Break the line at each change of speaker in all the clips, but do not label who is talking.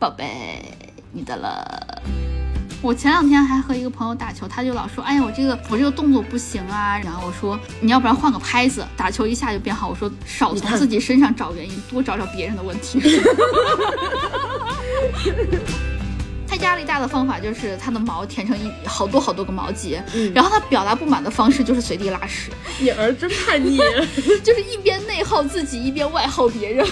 宝贝，你的了。我前两天还和一个朋友打球，他就老说，哎呀，我这个我这个动作不行啊。然后我说，你要不然换个拍子，打球一下就变好。我说，少从自己身上找原因，多找找别人的问题。他压力大的方法就是他的毛填成一好多好多个毛结，然后他表达不满的方式就是随地拉屎。
你儿真叛逆，
就是一边内耗自己，一边外耗别人。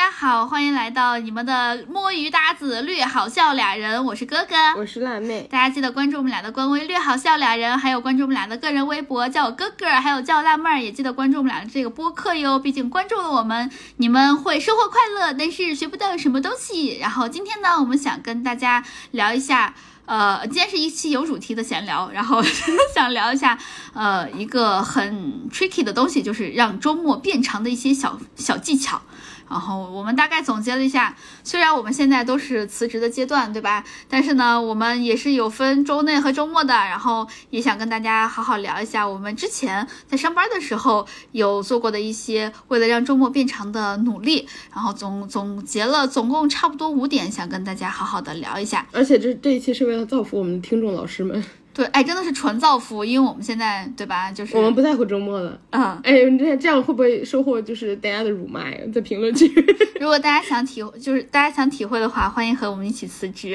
家好，欢迎来到你们的摸鱼搭子略好笑俩人，我是哥哥，
我是辣妹，
大家记得关注我们俩的官微略好笑俩人，还有关注我们俩的个人微博，叫我哥哥，还有叫我辣妹儿，也记得关注我们俩的这个播客哟，毕竟关注了我们，你们会收获快乐，但是学不到什么东西。然后今天呢，我们想跟大家聊一下，呃，今天是一期有主题的闲聊，然后 想聊一下，呃，一个很 tricky 的东西，就是让周末变长的一些小小技巧。然后我们大概总结了一下，虽然我们现在都是辞职的阶段，对吧？但是呢，我们也是有分周内和周末的。然后也想跟大家好好聊一下，我们之前在上班的时候有做过的一些为了让周末变长的努力。然后总总结了总共差不多五点，想跟大家好好的聊一下。
而且这这一期是为了造福我们的听众老师们。
对，哎，真的是纯造福，因为我们现在，对吧？就是
我们不在乎周末了。
嗯，
哎，这这样会不会收获就是大家的辱骂呀？在评论区。
如果大家想体，就是大家想体会的话，欢迎和我们一起辞职。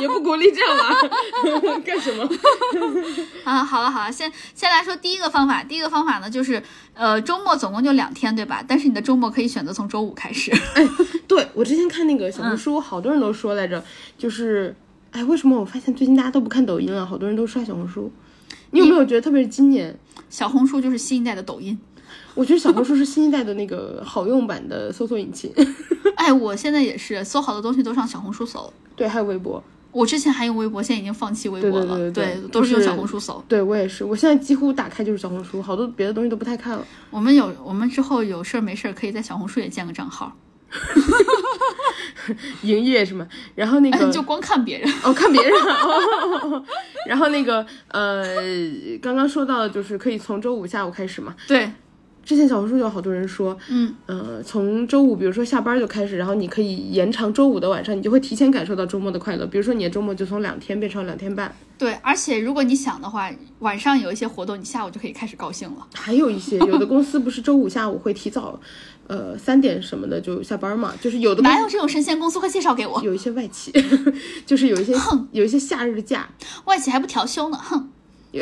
也不鼓励这样吧？干什么？
啊，好了好了，先先来说第一个方法。第一个方法呢，就是呃，周末总共就两天，对吧？但是你的周末可以选择从周五开始。
哎，对我之前看那个小红书，好多人都说来着，就是。哎，为什么我发现最近大家都不看抖音了？好多人都刷小红书。你有没有觉得，特别是今年，
小红书就是新一代的抖音？
我觉得小红书是新一代的那个好用版的搜索引擎。
哎，我现在也是，搜好多东西都上小红书搜。
对，还有微博。
我之前还用微博，现在已经放弃微博
了。对
对
对，
都是用小红书搜。
对我也是，我现在几乎打开就是小红书，好多别的东西都不太看了。
我们有，我们之后有事儿没事儿，可以在小红书也建个账号。
营业什么？然后那个
就光看别人
哦，看别人。然后那个呃，刚刚说到的就是可以从周五下午开始嘛。
对。
之前小红书有好多人说，
嗯
呃，从周五，比如说下班就开始，然后你可以延长周五的晚上，你就会提前感受到周末的快乐。比如说你的周末就从两天变成两天半。
对，而且如果你想的话，晚上有一些活动，你下午就可以开始高兴了。
还有一些有的公司不是周五下午会提早，呃，三点什么的就下班嘛？就是有的
哪有这种神仙公司？快介绍给我。
有一些外企，就是有一些
哼，
有一些夏日假，
外企还不调休呢，哼。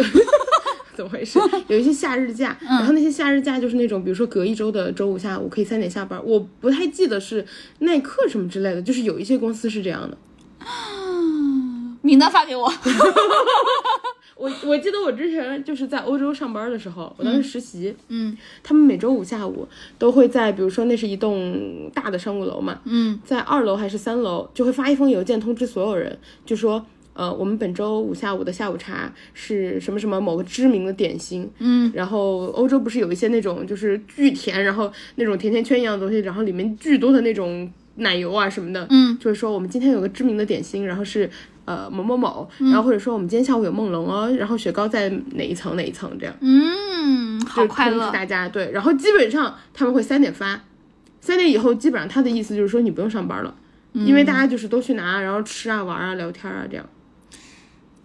有怎么回事？有一些夏日假，然后那些夏日假就是那种，比如说隔一周的周五下午可以三点下班。我不太记得是耐克什么之类的，就是有一些公司是这样的。
名单发给我。
我我记得我之前就是在欧洲上班的时候，我当时实习，
嗯，
他们每周五下午都会在，比如说那是一栋大的商务楼嘛，
嗯，
在二楼还是三楼就会发一封邮件通知所有人，就说。呃，我们本周五下午的下午茶是什么什么某个知名的点心，
嗯，
然后欧洲不是有一些那种就是巨甜，然后那种甜甜圈一样的东西，然后里面巨多的那种奶油啊什么的，
嗯，
就是说我们今天有个知名的点心，然后是呃某某某，然后或者说我们今天下午有梦龙哦，然后雪糕在哪一层哪一层这样，
嗯，好快乐，
大家对，然后基本上他们会三点发，三点以后基本上他的意思就是说你不用上班了，因为大家就是都去拿，然后吃啊玩啊聊天啊这样。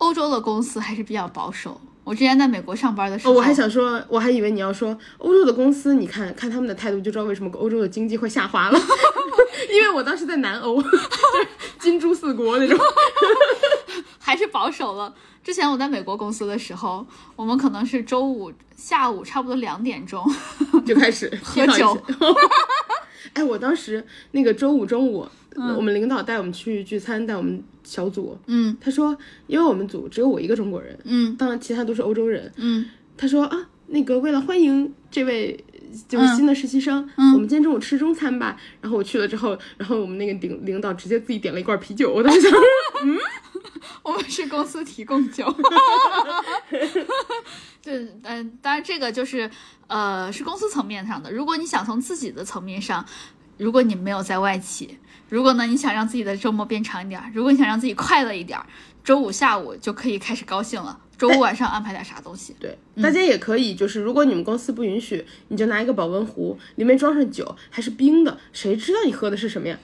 欧洲的公司还是比较保守。我之前在美国上班的时候，
我还想说，我还以为你要说欧洲的公司，你看看他们的态度就知道为什么欧洲的经济会下滑了。因为我当时在南欧，金珠四国那种，
还是保守了。之前我在美国公司的时候，我们可能是周五下午差不多两点钟
就开始
喝酒。
哎，我当时那个周五中午。我们领导带我们去聚餐，带我们小组。
嗯，
他说，因为我们组只有我一个中国人。
嗯，
当然其他都是欧洲人。
嗯，
他说啊，那个为了欢迎这位就是新的实习生，我们今天中午吃中餐吧。然后我去了之后，然后我们那个领领导直接自己点了一罐啤酒。我当时想，嗯，
我们是公司提供酒。对，嗯，当然这个就是呃是公司层面上的。如果你想从自己的层面上，如果你没有在外企。如果呢，你想让自己的周末变长一点，如果你想让自己快乐一点，周五下午就可以开始高兴了。周五晚上安排点啥东西。
对，大家也可以，就是如果你们公司不允许，你就拿一个保温壶，里面装上酒，还是冰的，谁知道你喝的是什么呀？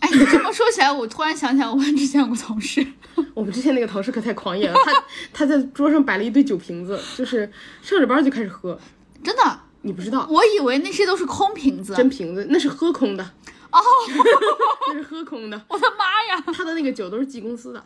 哎，你这么说起来，我突然想起来，我们之前有个同事，
我们之前那个同事可太狂野了，他他在桌上摆了一堆酒瓶子，就是上着班就开始喝，
真的，
你不知道，
我以为那些都是空瓶子。
真瓶子那是喝空的，
哦，
那是喝空的，
我的妈呀！
他的那个酒都是寄公司的，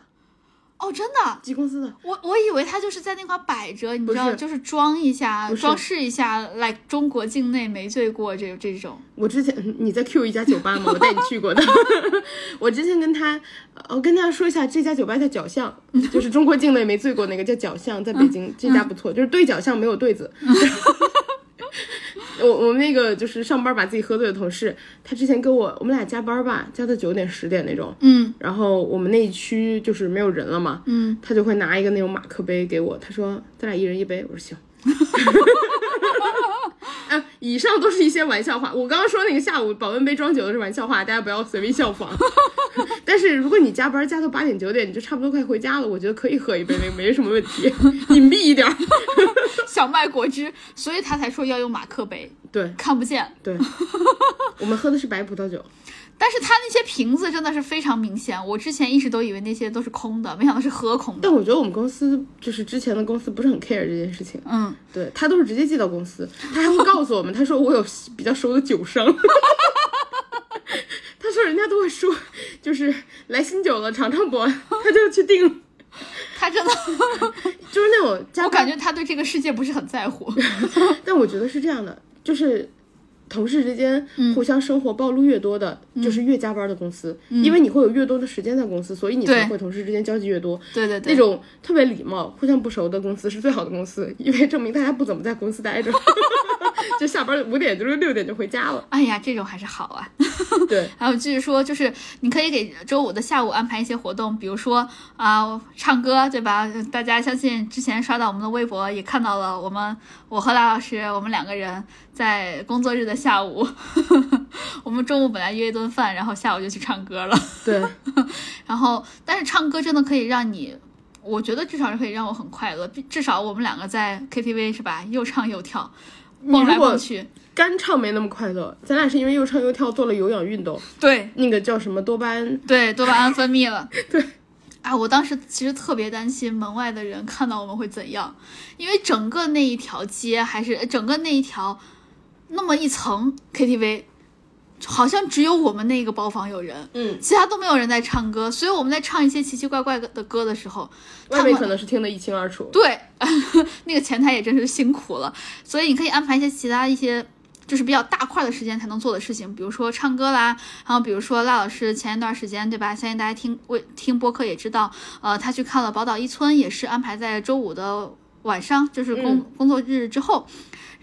哦，真的，
寄公司的，
我我以为他就是在那块摆着，你知道，
是
就是装一下，装饰一下，来中国境内没醉过这这种。
我之前你在 Q 一家酒吧吗？我带你去过的。我之前跟他，呃我跟大家说一下，这家酒吧叫角巷，就是中国境内没醉过那个叫角巷，在北京这家不错，就是对角巷没有对子。我我们那个就是上班把自己喝醉的同事，他之前跟我我们俩加班吧，加到九点十点那种，
嗯
然后我们那一区就是没有人了嘛，
嗯，
他就会拿一个那种马克杯给我，他说咱俩一人一杯，我说行。啊，以上都是一些玩笑话。我刚刚说那个下午保温杯装酒的是玩笑话，大家不要随便效仿。但是如果你加班加到八点九点，你就差不多快回家了，我觉得可以喝一杯，没没什么问题，隐蔽一点儿。
小麦果汁，所以他才说要用马克杯，
对
看不见。
对，我们喝的是白葡萄酒。
但是他那些瓶子真的是非常明显，我之前一直都以为那些都是空的，没想到是喝空的。
但我觉得我们公司就是之前的公司不是很 care 这件事情，
嗯，
对他都是直接寄到公司，他还会告诉我们，他说我有比较熟的酒商。他说人家都会说，就是来新酒了，尝尝不？他就去订，
他真的，
就是那种
我感觉他对这个世界不是很在乎。
但我觉得是这样的，就是同事之间互相生活暴露越多的，就是越加班的公司，因为你会有越多的时间在公司，所以你才会同事之间交际越多。
对对对，
那种特别礼貌、互相不熟的公司是最好的公司，因为证明大家不怎么在公司待着，就下班五点就是六点就回家了。
哎呀，这种还是好啊。
对，
还有继续说，就是你可以给周五的下午安排一些活动，比如说啊、唱歌，对吧？大家相信之前刷到我们的微博也看到了，我们我和赖老师，我们两个人在工作日的下午，我们中午本来约一顿饭，然后下午就去唱歌了。
对，
然后，但是唱歌真的可以让你，我觉得至少是可以让我很快乐。至少我们两个在 KTV 是吧，又唱又跳，蹦来蹦去。
干唱没那么快乐，咱俩是因为又唱又跳做了有氧运动，
对，
那个叫什么多巴胺，
对，多巴胺分泌了。
对，
啊，我当时其实特别担心门外的人看到我们会怎样，因为整个那一条街还是呃整个那一条那么一层 KTV，好像只有我们那个包房有人，
嗯，
其他都没有人在唱歌，所以我们在唱一些奇奇怪怪的歌的时候，他们
可能是听得一清二楚。
对，那个前台也真是辛苦了，所以你可以安排一些其他一些就是比较大块的时间才能做的事情，比如说唱歌啦，然后比如说赖老师前一段时间对吧？相信大家听为听播客也知道，呃，他去看了宝岛一村，也是安排在周五的晚上，就是工、工作日之后。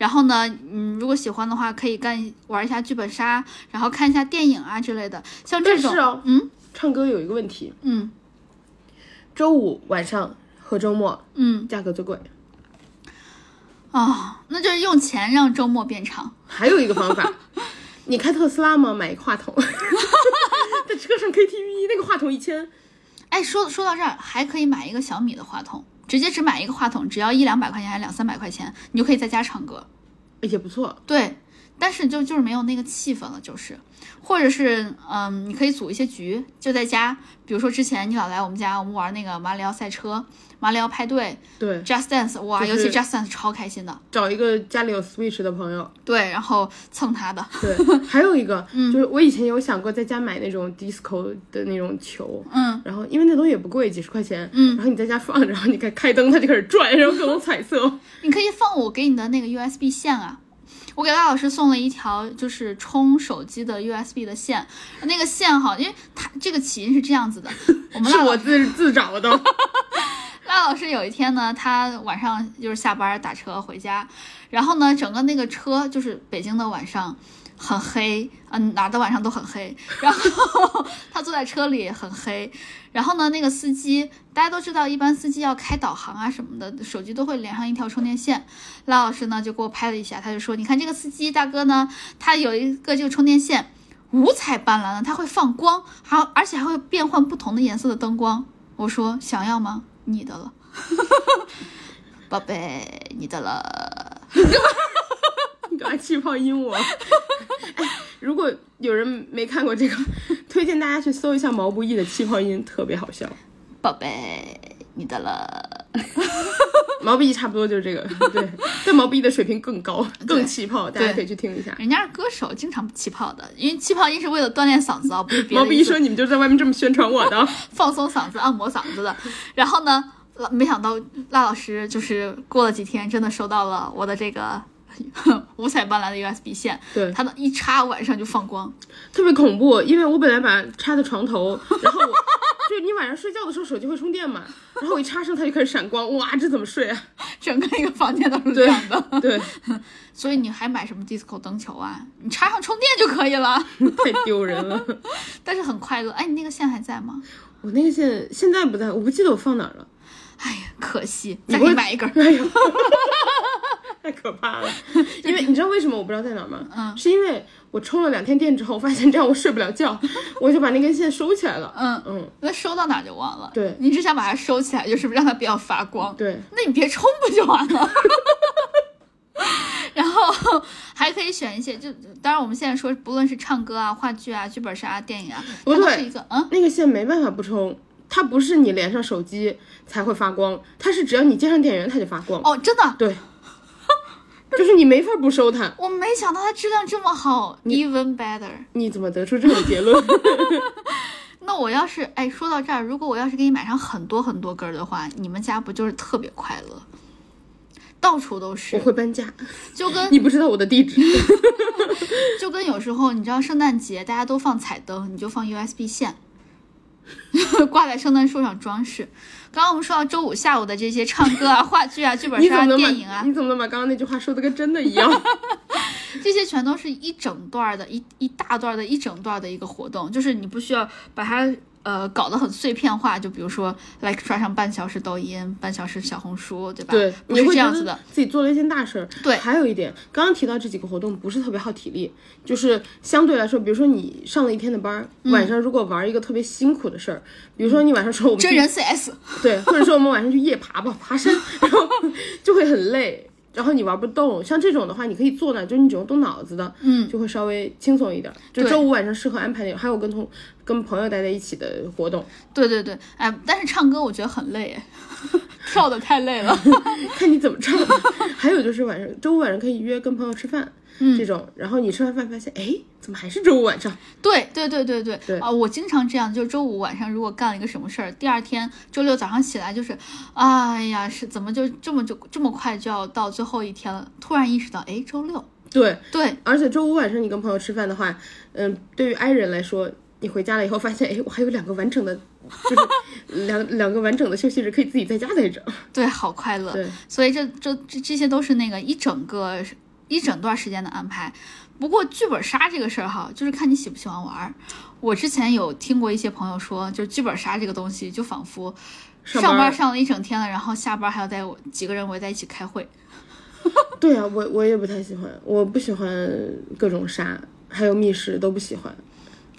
然后呢，嗯，如果喜欢的话，可以干玩一下剧本杀，然后看一下电影啊之类的。像这种，
是哦，
嗯
唱歌有一个问题，
嗯
周五晚上和周末
嗯
价格最贵。
啊、那就是用钱让周末变长。
还有一个方法，你开特斯拉吗？买一个话筒，在车上 KTV 那个话筒一千，
哎，说说到这儿，还可以买一个小米的话筒，直接只买一个话筒，只要一两百块钱还是两三百块钱，你就可以在家唱歌。
也不错。
对，但是就就是没有那个气氛了，就是，或者是嗯，你可以组一些局，就在家，比如说之前你老来我们家，我们玩那个马里奥赛车、马里奥派对、
对
，Just Dance，哇，
就是
尤其 Just Dance 超开心的。
找一个家里有 Switch 的朋友。
对，然后蹭他的，
对，还有一个、就是我以前有想过在家买那种 disco 的那种球，
嗯，
然后因为那东西也不贵，几十块钱，
嗯
然后你在家放着，然后你开开灯，它就开始转，然后各种彩色。
你可以放我给你的那个 USB 线啊。我给赖老师送了一条就是充手机的 USB 的线，那个线哈，因为它这个起因是这样子的，我们
是我自自找的
赖老师有一天呢，他晚上就是下班打车回家，然后呢，整个那个车就是北京的晚上很黑，嗯，哪儿的晚上都很黑。然后 他坐在车里很黑，然后呢，那个司机大家都知道，一般司机要开导航啊什么的，手机都会连上一条充电线。赖老师呢就给我拍了一下，他就说：“你看这个司机大哥呢，他有一个这个充电线。”五彩斑斓的，它会放光，还而且还会变换不同的颜色的灯光。我说想要吗？你的了。宝贝，你的了。
气泡音我？哎，如果有人没看过这个，推荐大家去搜一下毛不易的气泡音，特别好笑。
宝贝，你的了。
毛不易差不多就是这个，对，但毛不易的水平更高，更气泡，大家可以去听一下。
人家是歌手，经常气泡的，因为气泡音是为了锻炼嗓子啊，不是别的。
毛不易说：“你们就在外面这么宣传我的，
放松嗓子、按摩嗓子的。”然后呢，没想到赖老师就是过了几天，真的收到了我的这个五彩斑斓的 USB 线，
对，
它的一插晚上就放光，
特别恐怖。因为我本来把它插在床头，然后我就你晚上睡觉的时候手机会充电嘛，然后我一插上它就开始闪光，哇，这怎么睡啊？
整个一个房间都是亮的。
对，
所以你还买什么 disco 灯球啊？你插上充电就可以了。
太丢人了，
但是很快乐。哎，你那个线还在吗？
我那个线现在不在，我不记得我放哪儿了。
哎呀，可惜，再给你买一根。
哎呀，太可怕了！因为你知道为什么我不知道在哪吗？
嗯，
是因为我充了两天电之后，发现这样我睡不了觉，我就把那根线收起来了。
嗯
嗯，
那收到哪儿就忘了。
对，
你只想把它收起来，就是让它不要发光。
对，
那你别充不就完了？然后还可以选一些，就当然我们现在说，不论是唱歌啊、话剧啊、剧本杀、啊电影啊，它都是一个嗯，
那个线没办法不充，它不是你连上手机才会发光，它是只要你接上电源它就发光。
哦，真的，
对，就是你没法不收它。
我没想到它质量这么好，even better。
你怎么得出这种结论？
那我要是哎，说到这儿，如果我要是给你买上很多很多根儿的话，你们家不就是特别快乐？到处都是，
我会搬家，
就跟
你不知道我的地址，
就跟有时候你知道圣诞节大家都放彩灯，你就放 USB 线，挂在圣诞树上装饰。刚刚我们说到周五下午的这些唱歌啊、话剧啊、剧本杀、电影啊，
你怎么能把刚刚那句话说的跟真的一样？
这些全都是一整段的一一大段的一整段的一个活动，就是你不需要把它。呃，搞得很碎片化，就比如说来刷上半小时抖音，半小时小红书，对吧？
对，
不是这样子的，
自己做了一件大事儿。
对，
还有一点，刚刚提到这几个活动不是特别耗体力，就是相对来说，比如说你上了一天的班，晚上如果玩一个特别辛苦的事儿，比如说你晚上说我们
真人 CS，
对，或者说我们晚上去夜爬吧，爬山，然后就会很累。然后你玩不动，像这种的话，你可以坐那，就是你只用动脑子的，
嗯，
就会稍微轻松一点。就周五晚上适合安排那种，还有跟同跟朋友待在一起的活动。
对对对，哎，但是唱歌我觉得很累，跳的太累了，
看你怎么唱。还有就是晚上周五晚上可以约跟朋友吃饭，
嗯，
这种，然后你吃完饭发现，哎，怎么还是周五晚上？
对对对对
对
对啊！我经常这样，就周五晚上如果干了一个什么事儿，第二天周六早上起来就是，哎呀，是怎么就这么就这么快就要到最后一天了？突然意识到，哎，周六。
对
对，
而且周五晚上你跟朋友吃饭的话，嗯，对于 i 人来说，你回家了以后发现，哎，我还有两个完整的，就是 两两个完整的休息日可以自己在家待着。
对，好快乐。
对，
所以这这这这些都是那个一整个一整段时间的安排。不过剧本杀这个事儿哈，就是看你喜不喜欢玩儿。我之前有听过一些朋友说，就剧本杀这个东西，就仿佛上班上了一整天了，然后下班还要带几个人围在一起开会。
对啊，我我也不太喜欢，我不喜欢各种杀，还有密室都不喜欢。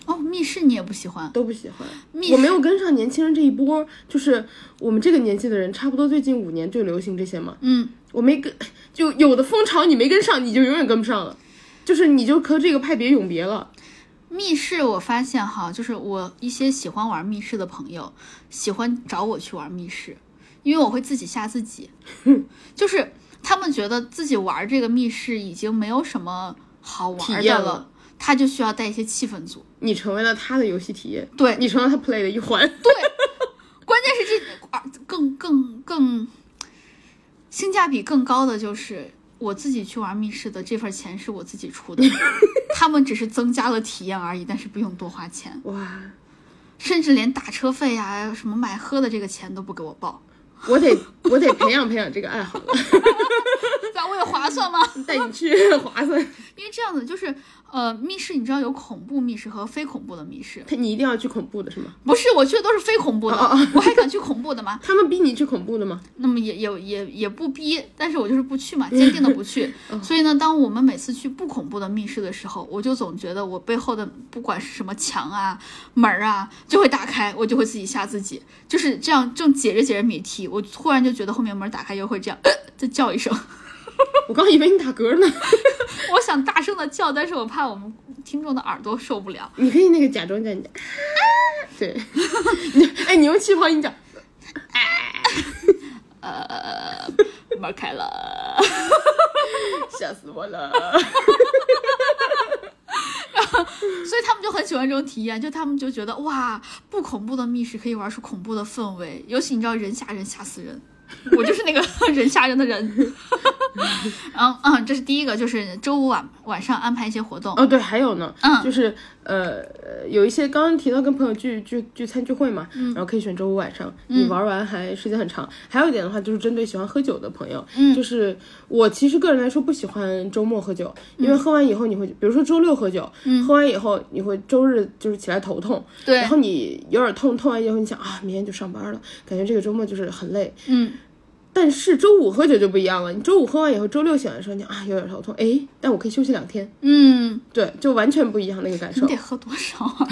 哦，密室你也不喜欢？
都不喜欢。我没有跟上年轻人这一波，就是我们这个年纪的人，差不多最近五年就流行这些嘛。
嗯，
我没跟，就有的风潮你没跟上，你就永远跟不上了，就是你就和这个派别永别了。
密室我发现哈，就是我一些喜欢玩密室的朋友，喜欢找我去玩密室，因为我会自己吓自己，就是他们觉得自己玩这个密室已经没有什么好玩的了，他就需要带一些气氛组。
你成为了他的游戏体验，
对
你成了他 play 的一环。
对，关键是这啊，更更更性价比更高的就是我自己去玩密室的这份钱是我自己出的，他们只是增加了体验而已，但是不用多花钱。
哇，
甚至连打车费呀、什么买喝的这个钱都不给我报。
我得我得培养培养这个爱好了。
咋为了划算吗？
带你去划算。
因为这样子就是，呃，密室你知道有恐怖密室和非恐怖的密室，
他你一定要去恐怖的是吗？
不是我去的都是非恐怖的，
哦哦
我还敢去恐怖的吗？
他们逼你去恐怖的吗？
那么也也也也不逼，但是我就是不去嘛，坚定的不去。所以呢，当我们每次去不恐怖的密室的时候，我就总觉得我背后的不管是什么墙啊、门儿啊，就会打开，我就会自己吓自己。就是这样，正解着解着谜题，我突然就觉得后面门打开又会这样，呃、再叫一声。
我刚以为你打嗝呢。
我想大声的叫，但是我怕我们听众的耳朵受不了。
你可以那个假装叫你讲，对，你 哎，你用气泡音讲，
呃，门开了。
吓死我了。
所以他们就很喜欢这种体验，就他们就觉得哇，不恐怖的密室可以玩出恐怖的氛围，尤其你知道人吓人吓死人，我就是那个人吓人的人。嗯嗯，这是第一个，就是周五晚晚上安排一些活动。
哦，对，还有呢，
嗯
就是呃呃，有一些刚刚提到跟朋友聚聚聚餐聚会嘛，然后可以选周五晚上，你玩完还时间很长。还有一点的话，就是针对喜欢喝酒的朋友，
嗯
就是我其实个人来说不喜欢周末喝酒，因为喝完以后你会，比如说周六喝酒，喝完以后你会周日就是起来头痛，
对
然后你有点痛，痛完以后你想啊，明天就上班了，感觉这个周末就是很累，
嗯，
但是周五喝酒就不一样了，你周五喝完以后，周六醒来的时候你啊有点头痛，哎，但我可以休息两天，
嗯，
对，就完全不一样那个感受
你。得喝多少啊？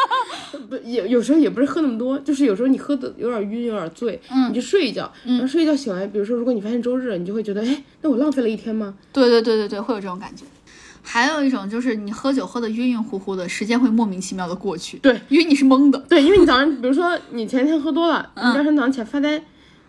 不有有时候也不是喝那么多，就是有时候你喝的有点晕，有点醉，
嗯
你就睡一觉，然后睡一觉醒来，比如说如果你发现周日了，你就会觉得，哎，那我浪费了一天吗？
对对对对对，会有这种感觉。还有一种就是你喝酒喝的晕晕乎乎的，时间会莫名其妙的过去，
对，
因为你是懵的。
对，因为你早上，比如说你前天喝多了，你第二天早上起来发呆，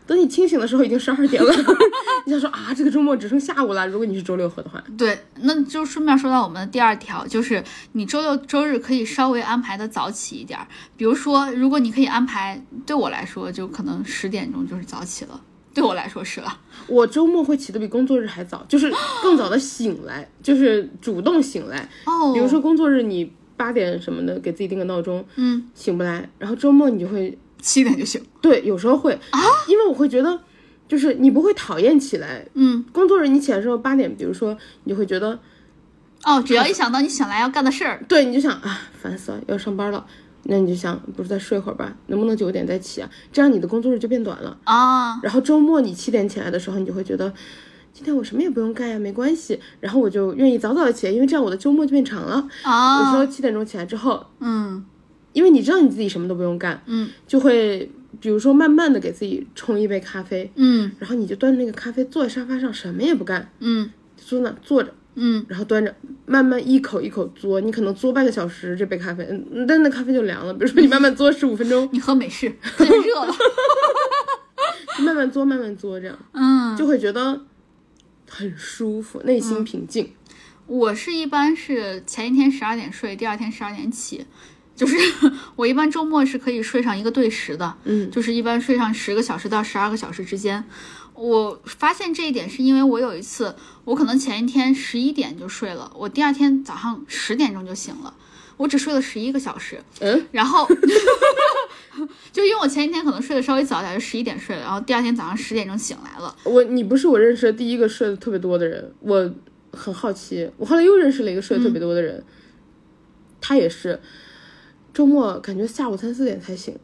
等你清醒的时候已经十二点了，你想说啊，这个周末只剩下午了。如果你是周六喝的话，
对，那就顺便说到我们的第二条，就是你周六周日可以稍微安排的早起一点儿。比如说，如果你可以安排，对我来说就可能十点钟就是早起了，对我来说是了。
我周末会起的比工作日还早，就是更早的醒来，就是主动醒来。
哦，
比如说工作日你八点什么的给自己定个闹钟，
嗯，
醒不来，然后周末你就会
七点就醒。
对，有时候会啊，因为我会觉得，就是你不会讨厌起来。
嗯，
工作日你起来的时候八点，比如说你就会觉得，
哦，只要一想到你醒来要干的事儿，
对，你就想啊，烦死了，要上班了。那你就想，不是再睡会儿吧？能不能九点再起啊？这样你的工作日就变短了。
啊，
然后周末你七点起来的时候，你就会觉得，今天我什么也不用干呀，没关系。然后我就愿意早早的起来，因为这样我的周末就变长了啊。有时
啊，
候七点钟起来之后，
嗯
因为你知道你自己什么都不用干，
嗯
就会比如说慢慢的给自己冲一杯咖啡，
嗯
然后你就端着那个咖啡坐在沙发上，什么也不干，
嗯
坐那坐着，
嗯，
然后端着，慢慢一口一口嘬。你可能嘬半个小时这杯咖啡，嗯，但那咖啡就凉了。比如说你慢慢嘬十五分钟，
你喝美式，太热了。
就慢慢嘬，慢慢嘬，这样
嗯，
就会觉得很舒服，内心平静。
我是一般是前一天十二点睡，第二天十二点起，就是 我一般周末是可以睡上一个对时的，
嗯，
就是一般睡上十个小时到十二个小时之间。我发现这一点是因为我有一次，我可能前一天十一点就睡了，我第二天早上十点钟就醒了，我只睡了十一个小时，
嗯，
然后 就因为我前一天可能睡得稍微早点，就十一点睡了，然后第二天早上十点钟醒来了。
我你不是我认识的第一个睡得特别多的人，我很好奇。我后来又认识了一个睡得特别多的人，他也是周末感觉下午三四点才醒，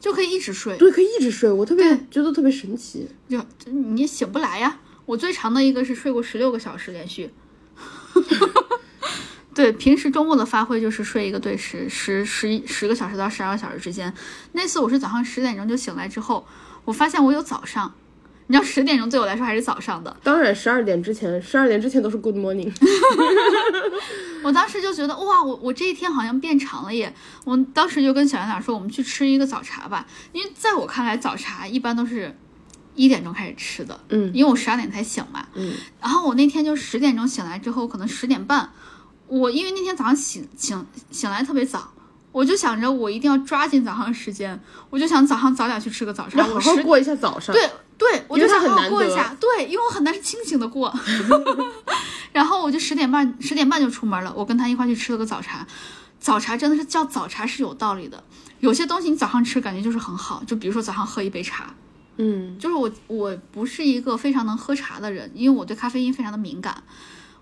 就可以一直睡，
对，可以一直睡，我特别觉得特别神奇。
就就你醒不来呀。我最长的一个是睡过十六个小时连续。对，平时周末的发挥就是睡一个对十，十十一十个小时到十二个小时之间。那次我是早上十点钟就醒来之后，我发现我有早上，你知道十点钟对我来说还是早上的。
当然，十二点之前，十二点之前都是 Good morning。
我当时就觉得哇，我我这一天好像变长了耶！我当时就跟小圆脸说，我们去吃一个早茶吧，因为在我看来，早茶一般都是一点钟开始吃的，
嗯
因为我十二点才醒嘛，
嗯，
然后我那天就十点钟醒来之后，可能十点半，我因为那天早上醒醒醒来特别早。我就想着我一定要抓紧早上时间，我就想早上早点去吃个早茶。
好好过一下早上。
对对，我就想好
难
过一下，对，因为我很难是清醒的过。然后我就十点半十点半就出门了，我跟他一块去吃了个早茶。早茶真的是叫早茶是有道理的，有些东西你早上吃感觉就是很好，就比如说早上喝一杯茶，
嗯，
就是我我不是一个非常能喝茶的人，因为我对咖啡因非常的敏感。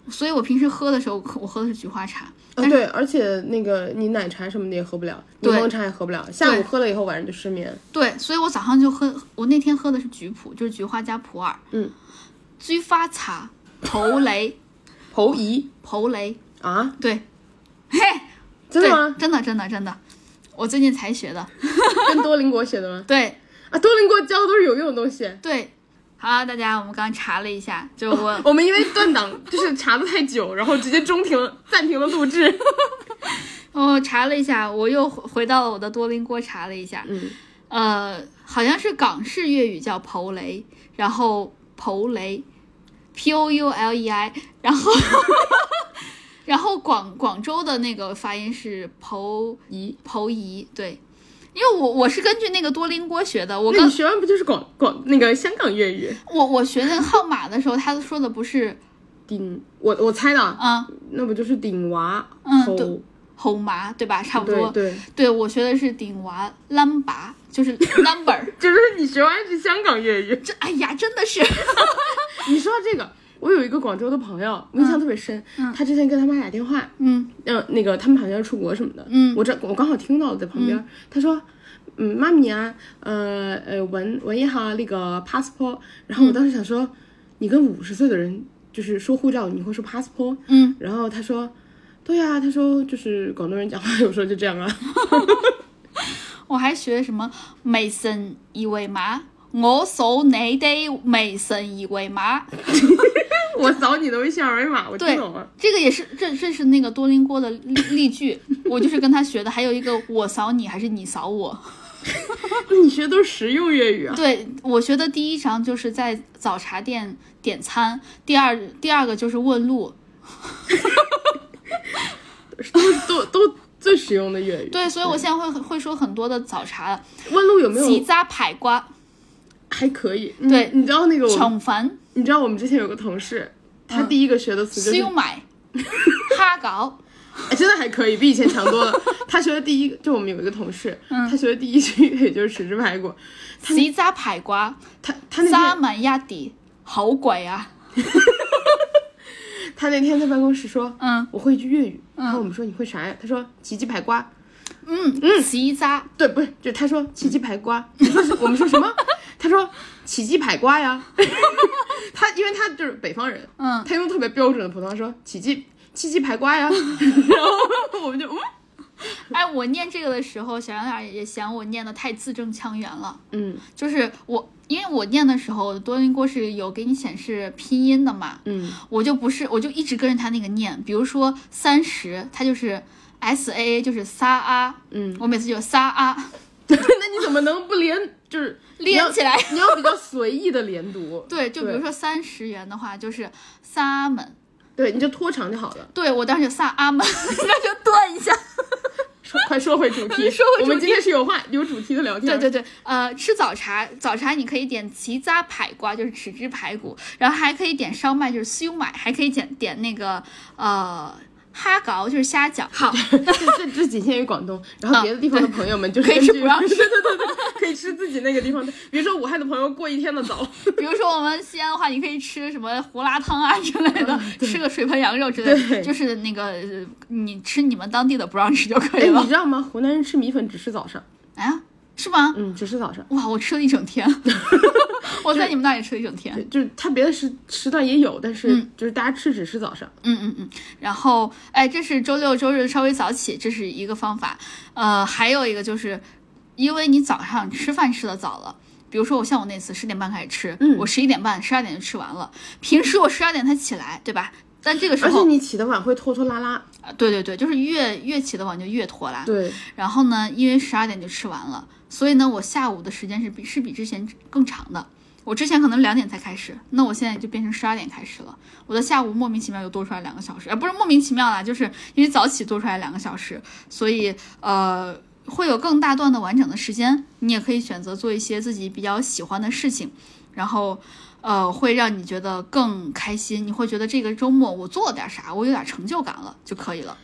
所以我平时喝的时候，我喝的是菊花茶。
啊，对，而且那个你奶茶什么的也喝不了，柠檬茶也喝不了，下午喝了以后晚上就失眠。
对，所以我早上就喝，我那天喝的是菊普，就是菊花加普洱。
嗯，
菊花茶，普雷，
侯姨
普雷，
啊，
对，嘿，
真的吗？
真的，真的，真的，我最近才学的。
跟多邻国学的吗？
对，
啊，多邻国教的都是有用的东西。
对。好，大家，我们刚查了一下，就是我
我们因为断档，就是查的太久，然后直接中停了，暂停了录制。
我 查了一下，我又回回到了我的多邻国查了一下，
嗯，
呃，好像是港式粤语叫蒲雷，然后蒲雷，P O U L E I，然后 然后广广州的那个发音是蒲
仪，
蒲姨，对，因为我我是根据那个多邻国学的，我
那
刚
你学完不就是广广那个香港粤语？
我我学那个号码的时候，他说的不是
顶，我我猜的，
啊
那不就是顶娃？
嗯对后麻对吧？差不多，
对对，
对我学的是顶娃 number，就是 number，
就是你学完是香港粤语。
这哎呀，真的是。
你说到这个，我有一个广州的朋友，我印象特别深。他之前跟他妈打电话，
嗯
嗯、那个他们好像要出国什么的，
嗯
我这我刚好听到了在旁边。他说，嗯，妈咪啊，呃呃，闻闻一下那个 passport。然后我当时想说，你跟五十岁的人就是说护照，你会说 passport？
嗯，
然后他说，对呀、他说就是广东人讲话有时候就这样啊。
我还学什么微信二維碼，我扫你的微信二维码。
我扫你的微信二维码，我听懂了。，
这个也是这这是那个多邻国的例例句，我就是跟他学的。还有一个我扫你还是你扫我？
你学的都是实用粤语啊。
对我学的第一章就是在早茶店点餐，第二第二个就是问路。
都都都最实用的粤语。
对，所以我现在会会说很多的早茶，
问路有没有
鸡渣排瓜、
还可以？你
对
你知道那个我们，
腸粉、
你知道我们之前有个同事，他第一个学的词就是，
燒賣、蝦餃。
哎，真的还可以，比以前强多了。他学的第一个，就我们有一个同事，
嗯
他学的第一句粤语就是豉汁排骨。
豉渣排骨、
他他那天
三文一碟，好貴啊！
他那天在办公室说，
嗯
我会一句粤语。然后我们说你会啥呀？他说奇鸡排瓜。
嗯嗯，雞渣
对，不是，就他说奇鸡排瓜。我说我们说什么？他说起鸡排瓜呀。他因为他就是北方人，
嗯，
他用特别标准的普通话说起鸡起鸡排瓜呀。然后我们就嗯
哎，我念这个的时候，小杨俩也嫌我念的太字正腔圆了。
嗯
就是我，因为我念的时候，多邻国是有给你显示拼音的嘛，
嗯，
我就不是，我就一直跟着他那个念。比如说三十，他就是 S A A，就是撒啊，
嗯，
我每次就撒啊，
那你怎么能不连就是
连起来？
你要比较随意的连读，
对，就比如说三十元的话，就是萨门。
对，你就拖长就好了。
对我当时就撒阿门，那就断一下。
说快说回主题，
说回主题
我们今天是有话有主题的聊天。
对对对，呃，吃早茶，早茶你可以点奇扎排瓜，就是豉汁排骨，然后还可以点烧麦，就是烧麦，还可以点点那个呃哈搞，就是虾饺。好，
这这这仅限于广东，然后别的地方的朋友们就是
可以吃不让吃
对对对对，可以吃自己那个地方的。比如说武汉的朋友过一天的早，
比如说我们西安的话，你可以吃什么胡辣汤啊之类的，吃个水盆羊肉之类的，就是那个呃你吃你们当地的不让吃就可以
哎，
了
你。知道吗？湖南人吃米粉只吃早上，
哎呀，是吗？
嗯，只吃早上。
哇，我吃了一整天，我在你们那里吃了一整天。
就是他别的时时段也有，但是
嗯
就是大家吃只吃早上。
嗯嗯嗯，然后哎，这是周六周日稍微早起，这是一个方法。呃，还有一个就是，因为你早上吃饭吃的早了。比如说我像我那次十点半开始吃，
嗯
我十一点半、十二点就吃完了。平时我十二点才起来，对吧？但这个时候，
而且你起得晚会拖拖拉拉。
啊对对对，就是越越起的晚就越拖拉。
对，
然后呢，因为十二点就吃完了，所以呢，我下午的时间是比是比之前更长的。我之前可能两点才开始，那我现在就变成十二点开始了。我的下午莫名其妙又多出来两个小时，呃，不是莫名其妙啦，就是因为早起多出来两个小时，所以呃会有更大段的完整的时间。你也可以选择做一些自己比较喜欢的事情，然后呃会让你觉得更开心。你会觉得这个周末我做了点啥，我有点成就感了就可以了。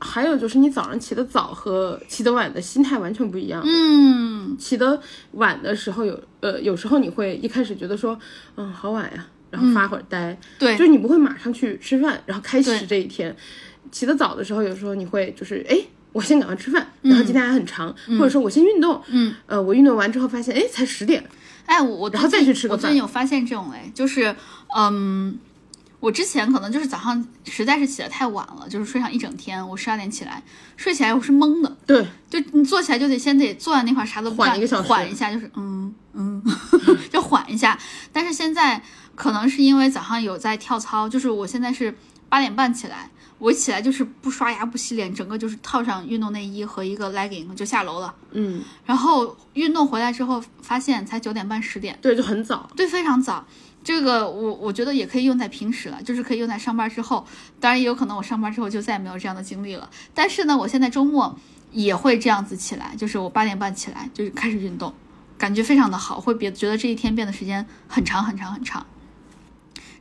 还有就是你早上起得早和起得晚的心态完全不一样。
嗯，
起得晚的时候有呃，有时候你会一开始觉得说，嗯，好晚呀，然后发会儿呆，
对。
就是你不会马上去吃饭，然后开始这一天。起得早的时候，有时候你会就是哎。我先赶快吃饭，然后今天还很长，或者说我先运动，
嗯，
呃，我运动完之后发现，哎，才十点，
哎，我我
然后再去吃个饭
我最近有发现这种哎，就是嗯，我之前可能就是早上实在是起得太晚了，就是睡上一整天，我十二点起来，睡起来我是懵的，
对，
就你坐起来就得先得坐在那块儿啥都不干，
缓一个小时
缓一下，就是嗯嗯，就缓一下。但是现在可能是因为早上有在跳操，就是我现在是八点半起来，我一起来就是不刷牙不洗脸，整个就是套上运动内衣和一个 legging 就下楼了。
嗯，
然后运动回来之后，发现才九点半十点，
对，就很早，
对，非常早。这个我我觉得也可以用在平时了，就是可以用在上班之后。当然也有可能我上班之后就再也没有这样的经历了。但是呢，我现在周末也会这样子起来，就是我八点半起来，就是开始运动，感觉非常的好，会别觉得这一天变得时间很长很长很长。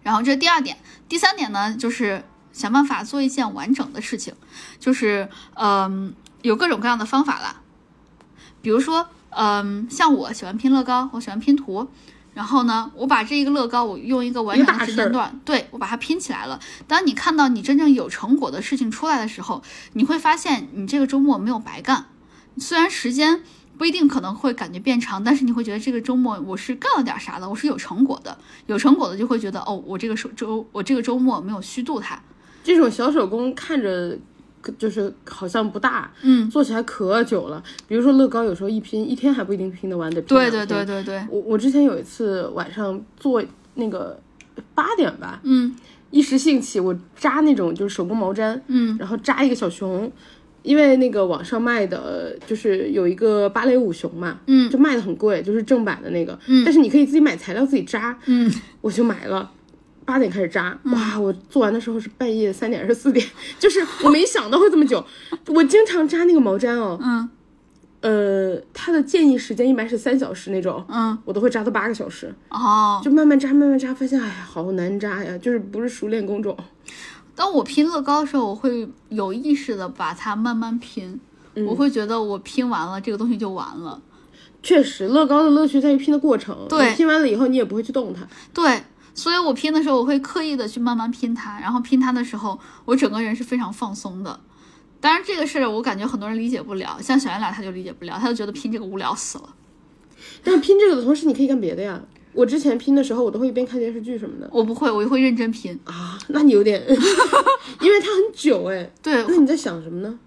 然后这是第二点，第三点呢，就是想办法做一件完整的事情，就是嗯、有各种各样的方法啦。比如说，嗯，像我喜欢拼乐高，我喜欢拼图，然后呢，我把这一个乐高，我用一个完整的时间段，对我把它拼起来了。当你看到你真正有成果的事情出来的时候，你会发现你这个周末没有白干。虽然时间不一定可能会感觉变长，但是你会觉得这个周末我是干了点啥的，我是有成果的。有成果的就会觉得哦，我这个周周我这个周末没有虚度它。
这种小手工看着可就是好像不大，
嗯，
做起来可久了。比如说乐高，有时候一拼一天还不一定拼得完，得拼
对对对对对，
我我之前有一次晚上做那个八点吧，
嗯。
一时兴起，我扎那种就是手工毛毡，
嗯。
然后扎一个小熊，因为那个网上卖的就是有一个芭蕾舞熊嘛，
嗯。
就卖的很贵，就是正版的那个，嗯，但是你可以自己买材料自己扎，
嗯，
我就买了。八点开始扎，哇！我做完的时候是半夜三点还是四点，就是我没想到会这么久。我经常扎那个毛毡哦，
嗯
呃，它的建议时间一般是三小时那种，
嗯，
我都会扎到八个小时。
哦。
就慢慢扎，慢慢扎，发现哎呀，好难扎呀，就是不是熟练工种。
当我拼乐高的时候，我会有意识的把它慢慢拼，
嗯
我会觉得我拼完了这个东西就完了。
确实，乐高的乐趣在于拼的过程。
对
拼完了以后，你也不会去动它。
对，所以我拼的时候，我会刻意的去慢慢拼它，然后拼它的时候，我整个人是非常放松的。当然，这个事儿我感觉很多人理解不了，像小圆俩他就理解不了，他就觉得拼这个无聊死了。
但是拼这个的同时，你可以干别的呀。我之前拼的时候，我都会一边看电视剧什么的
我不会，我会认真拼。
啊。那你有点，因为它很久哎。
对，
那你在想什么呢？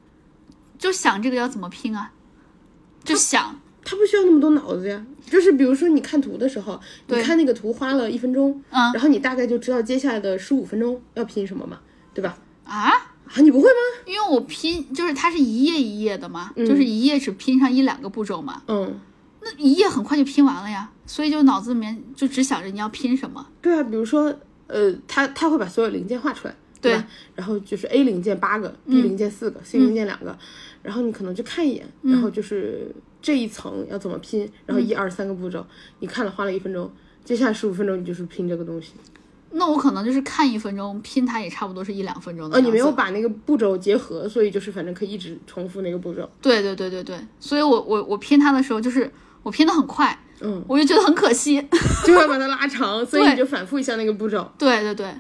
就想这个要怎么拼啊，就想。
它不需要那么多脑子呀。就是比如说你看图的时候，你看那个图花了一分钟，
嗯
然后你大概就知道接下来的十五分钟要拼什么嘛，对吧？
啊，
啊，你不会吗？
因为我拼就是它是一页一页的嘛，就是一页只拼上一两个步骤嘛，
嗯，
那一页很快就拼完了呀，所以就脑子里面就只想着你要拼什么。
对啊，比如说，呃，他他会把所有零件画出来，对吧？然后就是 A 零件八个，B 零件四个、c 零件两个，然后你可能就看一眼，然后就是这一层要怎么拼，然后一二三个步骤，你看了花了一分钟，接下来十五分钟你就是拼这个东西。
那我可能就是看一分钟，拼它也差不多是一两分钟的
呃。你没有把那个步骤结合，所以就是反正可以一直重复那个步骤。
对对对对对，所以我我我拼它的时候，就是我拼的很快，
嗯，
我就觉得很可惜。
就要把它拉长，所以你就反复一下那个步骤。
对对对，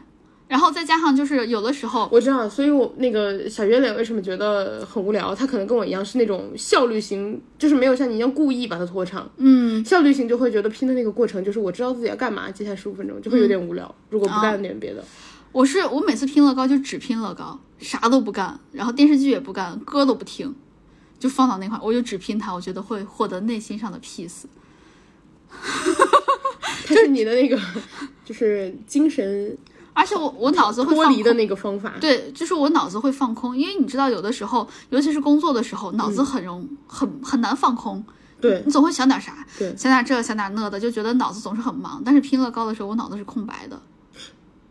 然后再加上就是有的时候，
我知道，所以我那个小圆脸为什么觉得很无聊？他可能跟我一样是那种效率型，就是没有像你一样故意把它拖长。
嗯，
效率型就会觉得拼的那个过程，就是我知道自己要干嘛，接下来十五分钟就会有点无聊。如果不干点别的，
我是我每次拼乐高就只拼乐高，啥都不干，然后电视剧也不干，歌都不听，就放到那块，我就只拼它，我觉得会获得内心上的 peace。
就是你的那个就是精神
而且我我脑子会
脱离的
放空，
那个方法。
对，就是我脑子会放空，因为你知道，有的时候，尤其是工作的时候，脑
嗯
子很容、很很难放空，
对
你总会想点啥，
对
想点这想点那的，就觉得脑子总是很忙。但是拼乐高的时候，我脑子是空白的。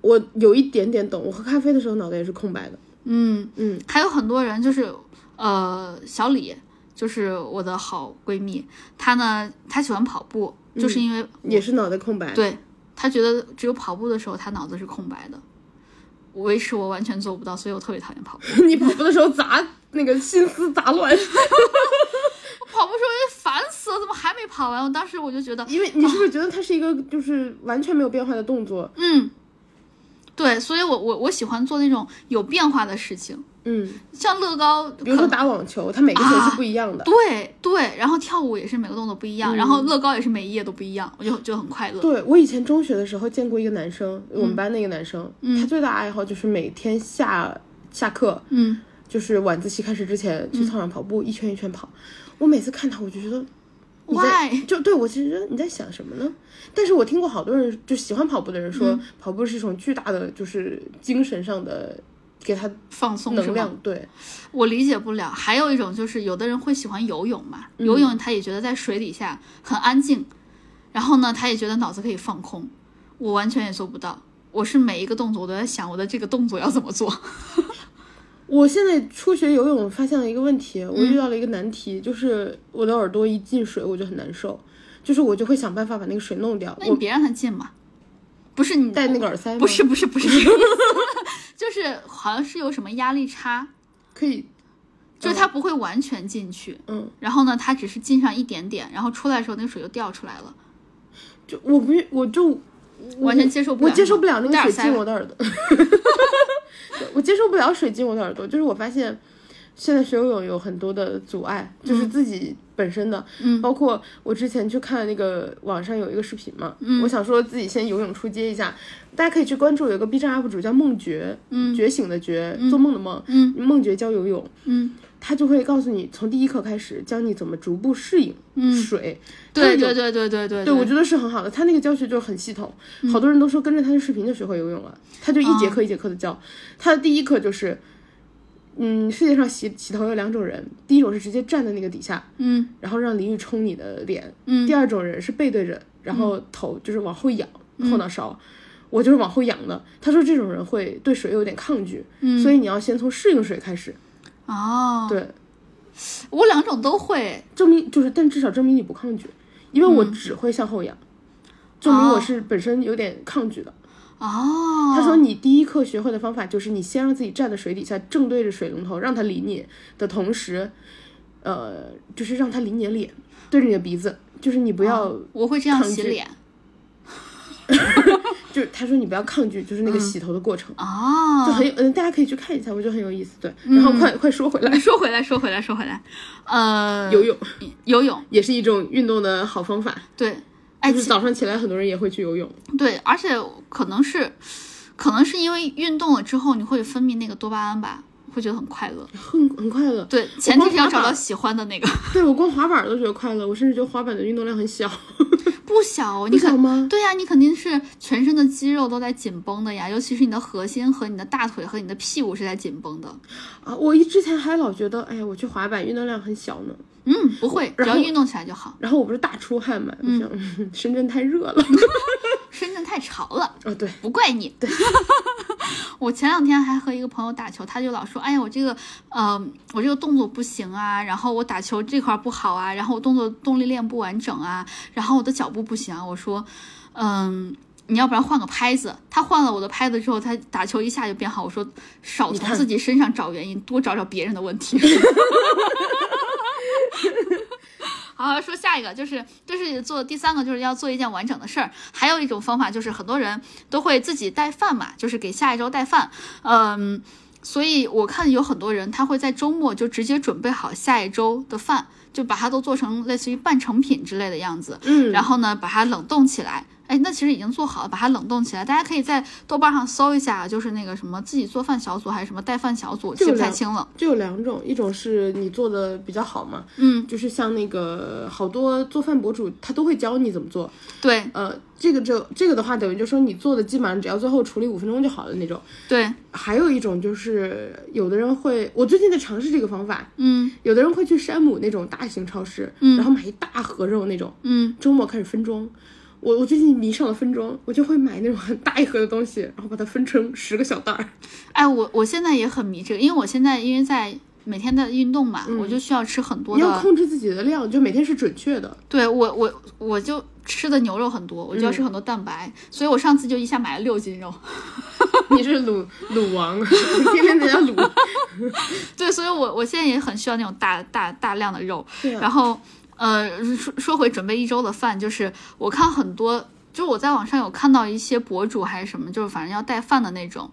我有一点点懂，我喝咖啡的时候脑袋也是空白的。
嗯
嗯，
还有很多人就是，呃，小李就是我的好闺蜜，她呢，她喜欢跑步，就是因为、
也是脑袋空白。
对她觉得只有跑步的时候，他脑子是空白的。维持我完全做不到，所以我特别讨厌跑步。
你跑步的时候杂那个心思杂乱。
我 跑步时候就烦死了，怎么还没跑完？我当时我就觉得，
因为你是不是觉得它是一个就是完全没有变化的动作？
嗯，对，所以我我我喜欢做那种有变化的事情，
嗯，
像乐高，
比如说打网球，它每个球是不一样的。
对对，然后跳舞也是每个动作不一样，然后乐高也是每一页都不一样，我就就很快乐。
对我以前中学的时候见过一个男生，我们班那个男生，他最大爱好就是每天下下课，
嗯，
就是晚自习开始之前去操场跑步，一圈一圈跑。我每次看他，我就觉得。你在
Why？
就对我其实你在想什么呢？但是我听过好多人就喜欢跑步的人说，跑步是一种巨大的就是精神上的给他
放松
能量。对，
我理解不了。还有一种就是，有的人会喜欢游泳嘛，
嗯
游泳他也觉得在水底下很安静，然后呢，他也觉得脑子可以放空。我完全也做不到，我是每一个动作我都在想我的这个动作要怎么做。
我现在初学游泳发现了一个问题，
嗯。
我遇到了一个难题，就是我的耳朵一进水我就很难受，就是我就会想办法把那个水弄掉。
那你别让它进嘛，不是你
戴那个耳塞吗？
不是不是不是。就是好像是有什么压力差，
可以，
就是它不会完全进去，
嗯，
然后呢，它只是进上一点点，然后出来的时候那个水就掉出来了。
就我不我就
完全接受不了
我接受不了那个水进我的耳朵，对我接受不了水进我的耳朵。就是我发现现在学游泳有很多的阻碍，就是自己本身的，
嗯。
包括我之前去看那个网上有一个视频嘛，我想说自己先游泳出街一下，大家可以去关注有一个 B 站 UP 主叫梦觉，嗯，觉醒的觉，做梦的梦，
嗯，
梦觉教游泳，
嗯，
他就会告诉你从第一课开始教你怎么逐步适应水，
对对对对对对
对，我觉得是很好的。他那个教学就是很系统，好多人都说跟着他的视频就学会游泳了。他就一节课一节课的教。他的第一课就是，嗯，世界上洗洗头有两种人，第一种是直接站在那个底下，
嗯
然后让淋浴冲你的脸，
嗯
第二种人是背对着，然后头就是往后仰，后脑勺。我就是往后仰的。他说这种人会对水有点抗拒，
嗯
所以你要先从适应水开始。
哦，
对，
我两种都会，
证明就是，但至少证明你不抗拒，因为我只会向后仰，证明我是本身有点抗拒的。
哦，
他说你第一课学会的方法就是你先让自己站在水底下，正对着水龙头，让它淋你的同时，呃，就是让它淋你的脸，对着你的鼻子，就是你不要，
我会这样洗脸。
就是他说你不要抗拒，就是那个洗头的过程，
啊，
就很有，嗯、大家可以去看一下，我觉得很有意思。对，然后快、快说回来，
说回来，说回来，说回来，呃，
游泳。
游泳，
也是一种运动的好方法，
对，哎，
就是早上起来很多人也会去游泳。
对，而且可能是，可能是因为运动了之后，你会分泌那个多巴胺吧，会觉得很快乐。
很很快乐，
对，前提是要找到喜欢的那个，
对我光滑板都觉得快乐，我甚至觉得滑板的运动量很小，
不小你肯
小吗？
对呀、你肯定是全身的肌肉都在紧绷的呀，尤其是你的核心和你的大腿和你的屁股是在紧绷的。
啊，我一之前还老觉得，哎呀，我去滑板运动量很小呢。
嗯，不会，只要运动起来就好。
然后我不是大出汗嘛，我想、嗯深圳太热了。
深圳太潮了，
哦，对，
不怪你。对，我前两天还和一个朋友打球，他就老说，哎呀，我这个，呃，我这个动作不行啊，然后我打球这块儿不好啊，然后我动作动力链不完整啊，然后我的脚步不行啊。我说，嗯。你要不然换个拍子，他换了我的拍子之后，他打球一下就变好。我说少从自己身上找原因，多找找别人的问题。好，说下一个就是，这是做第三个，就是要做一件完整的事儿。还有一种方法就是，很多人都会自己带饭嘛，就是给下一周带饭。嗯，所以我看有很多人他会在周末就直接准备好下一周的饭，就把它都做成类似于半成品之类的样子。
嗯，
然后呢，把它冷冻起来。哎，那其实已经做好了，把它冷冻起来。大家可以在豆瓣上搜一下，就是那个什么自己做饭小组还是什么带饭小组，记不太清了。
就有两种，一种是你做的比较好嘛，
嗯，
就是像那个好多做饭博主他都会教你怎么做。
对
呃，这个就这个的话，等于就说你做的基本上只要最后处理五分钟就好了那种。
对，
还有一种就是有的人会，我最近在尝试这个方法，
嗯
有的人会去山姆那种大型超市，嗯然后买一大盒肉那种，
嗯，
周末开始分装。我我最近迷上了分装，我就会买那种很大一盒的东西，然后把它分成十个小袋儿。
哎，我我现在也很迷这个，因为我现在因为在每天的运动嘛，我就需要吃很多
嗯你要。控制自己的量，就每天是准确的。
对我我我就吃的牛肉很多，我就要吃很多蛋白，所以我上次就一下买了六斤肉。
你是卤卤王，我天天在家卤。
对，所以我我现在也很需要那种大大大量的肉。然后，呃，说说回准备一周的饭，就是我看很多，就我在网上有看到一些博主还是什么，就是反正要带饭的那种，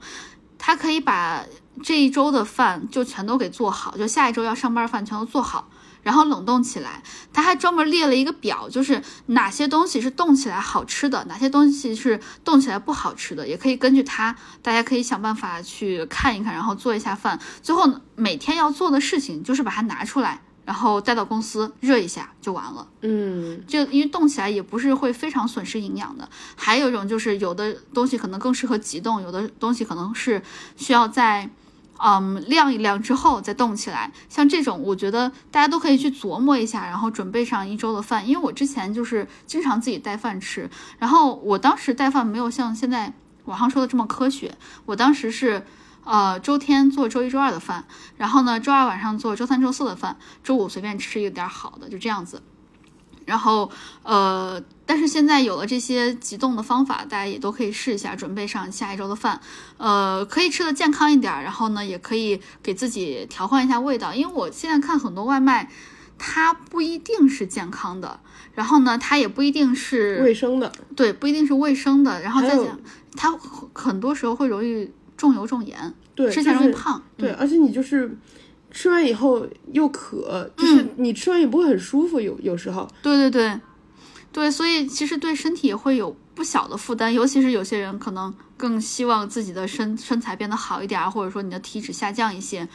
他可以把这一周的饭就全都给做好，就下一周要上班饭全都做好。然后冷冻起来，他还专门列了一个表，就是哪些东西是冻起来好吃的，哪些东西是冻起来不好吃的，也可以根据它，大家可以想办法去看一看，然后做一下饭。最后每天要做的事情就是把它拿出来，然后带到公司热一下就完了。
嗯，
就因为冻起来也不是会非常损失营养的。还有一种就是有的东西可能更适合急冻，有的东西可能是需要在。嗯，晾一晾之后再冻起来，像这种，我觉得大家都可以去琢磨一下，然后准备上一周的饭。因为我之前就是经常自己带饭吃，然后我当时带饭没有像现在网上说的这么科学。我当时是，呃，周天做周一周二的饭，然后呢，周二晚上做周三周四的饭，周五随便吃一点好的，就这样子。然后，呃，但是现在有了这些急冻的方法，大家也都可以试一下，准备上下一周的饭，呃，可以吃的健康一点，然后呢，也可以给自己调换一下味道。因为我现在看很多外卖，它不一定是健康的，然后呢，它也不一定是
卫生的，
对，不一定是卫生的，然后再讲，它很多时候会容易重油重盐，
对，
吃起来
就是
容易胖。
对，
嗯
而且你就是吃完以后又渴，就是你吃完也不会很舒服，有有时候。
对对对，对，所以其实对身体也会有不小的负担，尤其是有些人可能更希望自己的身身材变得好一点儿，或者说你的体脂下降一些，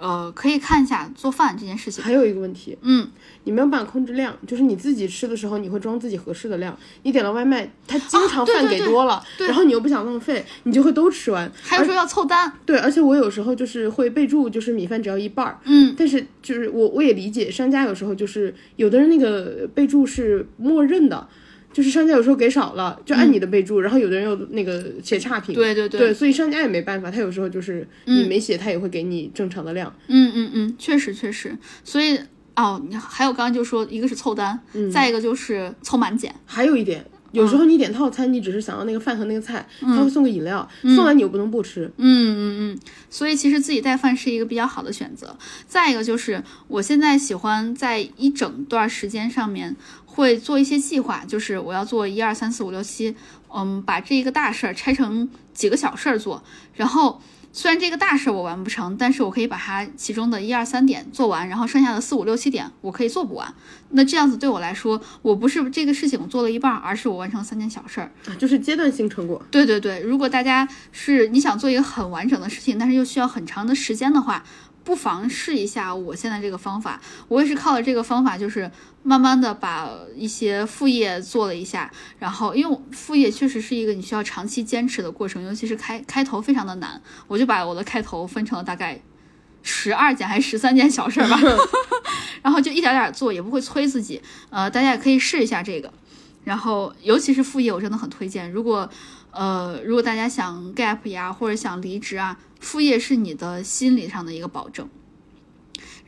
呃，可以看一下做饭这件事情。
还有一个问题，
嗯，
你没有办法控制量，就是你自己吃的时候，你会装自己合适的量。你点了外卖，他经常饭给多了，
对
然后你又不想浪费，你就会都吃完。
还有说要凑单，
对，而且我有时候就是会备注，就是米饭只要一半儿。
嗯，
但是就是我我也理解商家有时候就是有的人那个备注是默认的，就是商家有时候给少了，就按你的备注，然后有的人又那个写差评。
嗯对对
对，所以商家也没办法，他有时候就是你没写，他也会给你正常的量。
嗯嗯嗯，确实确实，所以哦，你还有刚刚就说一个是凑单，再一个就是凑满减。
还有一点，有时候你点套餐，你只是想要那个饭和那个菜，他会送个饮料，送完你又不能不吃。
嗯嗯嗯，所以其实自己带饭是一个比较好的选择。再一个就是，我现在喜欢在一整段时间上面会做一些计划，就是我要做一二三四五六七，嗯，把这一个大事儿拆成几个小事儿做，然后。虽然这个大事儿我完不成，但是我可以把它其中的一二三点做完，然后剩下的四五六七点我可以做不完。那这样子对我来说，我不是这个事情我做了一半儿，而是我完成三件小事儿。
啊，就是阶段性成果。
对对对，如果大家是你想做一个很完整的事情，但是又需要很长的时间的话，不妨试一下我现在这个方法。我也是靠了这个方法，就是慢慢的把一些副业做了一下，然后因为副业确实是一个你需要长期坚持的过程，尤其是开开头非常的难，我就把我的开头分成了大概十二件还是十三件小事儿吧，然后就一点点做，也不会催自己。呃，大家也可以试一下这个。然后，尤其是副业，我真的很推荐。如果，呃，如果大家想 gap 呀，或者想离职啊，副业是你的心理上的一个保证。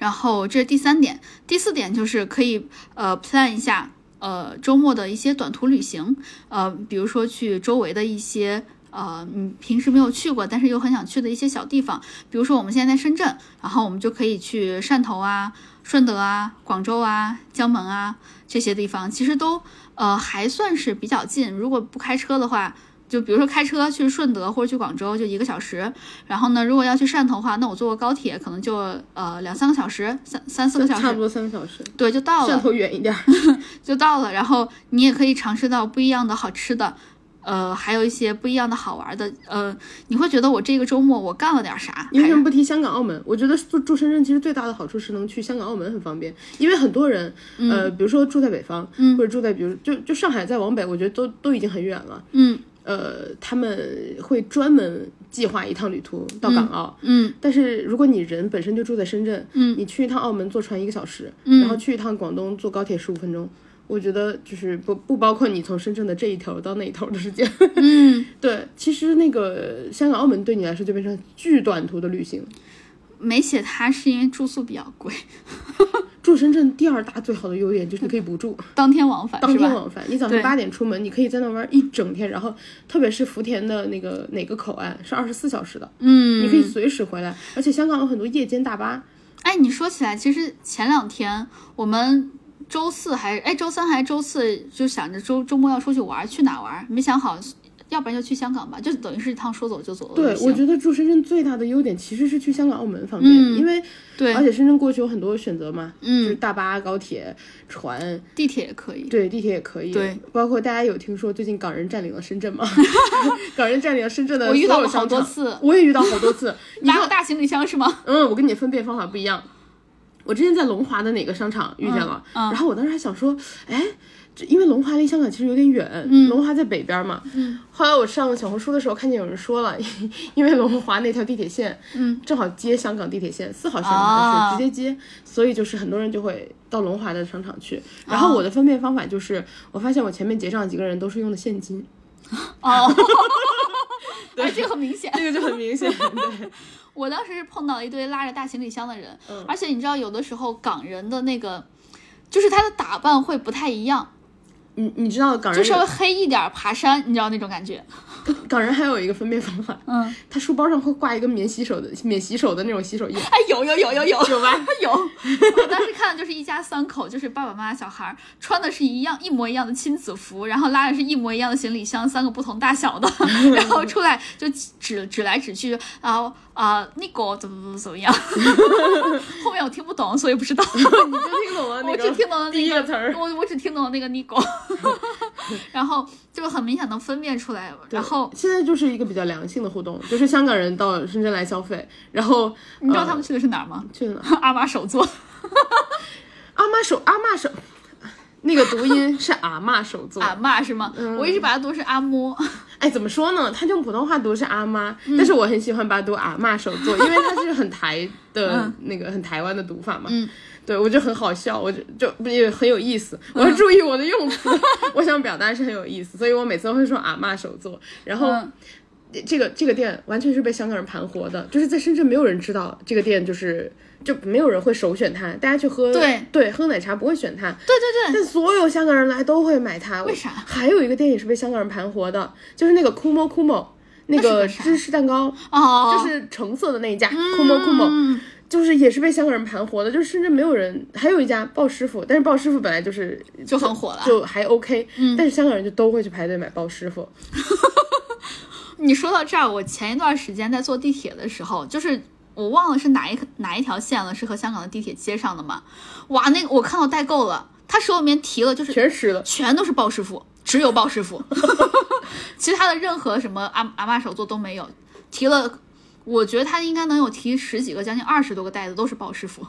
然后这是第三点，第四点就是可以呃 plan 一下呃周末的一些短途旅行，呃，比如说去周围的一些呃你平时没有去过，但是又很想去的一些小地方，比如说我们现在在深圳，然后我们就可以去汕头啊、顺德啊、广州啊、江门啊这些地方，其实都呃还算是比较近，如果不开车的话。就比如说开车去顺德或者去广州就一个小时，然后呢，如果要去汕头的话，那我坐个高铁可能就呃两三个小时，三三四个小时，
差不多三个小时，
对，就到了，
汕头远一点儿。
就到了。然后你也可以尝试到不一样的好吃的，呃，还有一些不一样的好玩的，呃，你会觉得我这个周末我干了点啥？
你为什么不提香港、澳门？我觉得住住深圳其实最大的好处是能去香港、澳门很方便，因为很多人，呃，比如说住在北方，
嗯
或者住在比如就就上海再往北，我觉得都都已经很远了。
嗯
呃，他们会专门计划一趟旅途到港澳。
嗯
但是如果你人本身就住在深圳，
嗯，
你去一趟澳门坐船一个小时，
嗯
然后去一趟广东坐高铁十五分钟，我觉得就是不不包括你从深圳的这一头到那一头的时间。
嗯，
对，其实那个香港、澳门对你来说就变成巨短途的旅行。
没写它是因为住宿比较贵，
住深圳第二大最好的优点就是你可以不住，
当天往返
当？天往返。你早上
对
八点出门，你可以在那玩一整天，然后特别是福田的那个哪个口岸是二十四小时的，
嗯，
你可以随时回来。而且香港有很多夜间大巴，
哎，你说起来，其实前两天我们周四还是哎周三还是周四，就想着周周末要出去玩，去哪玩？没想好，要不然就去香港吧，就等于是一趟说走就走的
对。我觉得住深圳最大的优点其实是去香港、澳门方便，
嗯
因为
对
而且深圳过去有很多选择嘛，嗯就是
嗯，
大巴、高铁、船，
地铁也可以。
对，地铁也可以。
对，
包括大家有听说最近港人占领了深圳吗？港人占领了深圳的
我遇到过
所有商场
好多次
我也遇到好多次。你
哪
说
有大行李箱是吗？
嗯，我跟你分辨方法不一样。我之前在龙华的哪个商场遇见了，
嗯嗯
然后我当时还想说，哎，这因为龙华离香港其实有点远，龙华在北边嘛。
嗯
后来我上小红书的时候看见有人说了，因为龙华那条地铁线，
嗯，
正好接香港地铁线四号线是直接接，所以就是很多人就会到龙华的商场去。然后我的分辨方法就是，我发现我前面结账几个人都是用的现金，
哦，哎，这个很明显。
这个就很明显。对，
我当时是碰到一堆拉着大行李箱的人，
嗯
而且你知道，有的时候港人的那个，就是他的打扮会不太一样，
你你知道港人
就稍微黑一点，爬山，你知道那种感觉。
港人还有一个分辨方法，
嗯，
他书包上会挂一个免洗手的免洗手的那种洗手液。
哎，有有有有有
有吧？
有，我当时看的就是一家三口，就是爸爸妈妈、小孩儿，穿的是一样一模一样的亲子服，然后拉的是一模一样的行李箱，三个不同大小的，然后出来就指指来指去，啊啊，那个怎么怎么怎么样，后面我听不懂，所以不知道。
你就听懂了那个
我只听懂了
第
那个
一个词儿。
我我只听懂了那个 Nigo，然后就很明显能分辨出来。然后
现在就是一个比较良性的互动，就是香港人到深圳来消费，然后
你知道他们去的是哪儿吗？
去的哪？
阿妈手作，
阿妈手阿妈手，那个读音是阿妈手做。
阿妈是吗？我一直把它读是阿嬷。
哎，怎么说呢？他用普通话读是阿妈，但是我很喜欢把它读阿妈手做，因为它是很台的那个很台湾的读法嘛。
嗯
对，我就很好笑，我就就不也很有意思。我要注意我的用词，我想表达是很有意思，所以我每次都会说阿妈手做。然后、
嗯
这个这个店完全是被香港人盘活的，就是在深圳没有人知道这个店，就是就没有人会首选它，大家去喝
对
对喝奶茶不会选它，
对对对，
但所有香港人来都会买它。
为啥
还有一个店也是被香港人盘活的，就是那个 Kumo Kumo 那个
那个
芝士蛋糕，
哦，
就是橙色的那一家 Kumo Kumo。
嗯
就是也是被香港人盘活的，就是深圳没有人，还有一家鲍师傅，但是鲍师傅本来就是
就很火了。
就还 OK，、但是香港人就都会去排队买鲍师傅。
你说到这儿，我前一段时间在坐地铁的时候，就是我忘了是哪一哪一条线了，是和香港的地铁接上的嘛？哇，那个我看到代购了，他手里面提了就是
全是吃的，
全都是鲍师傅，只有鲍师傅，其他的任何什么阿阿妈手作都没有，提了。我觉得他应该能有提十几个，将近二十多个袋子，都是鲍师傅，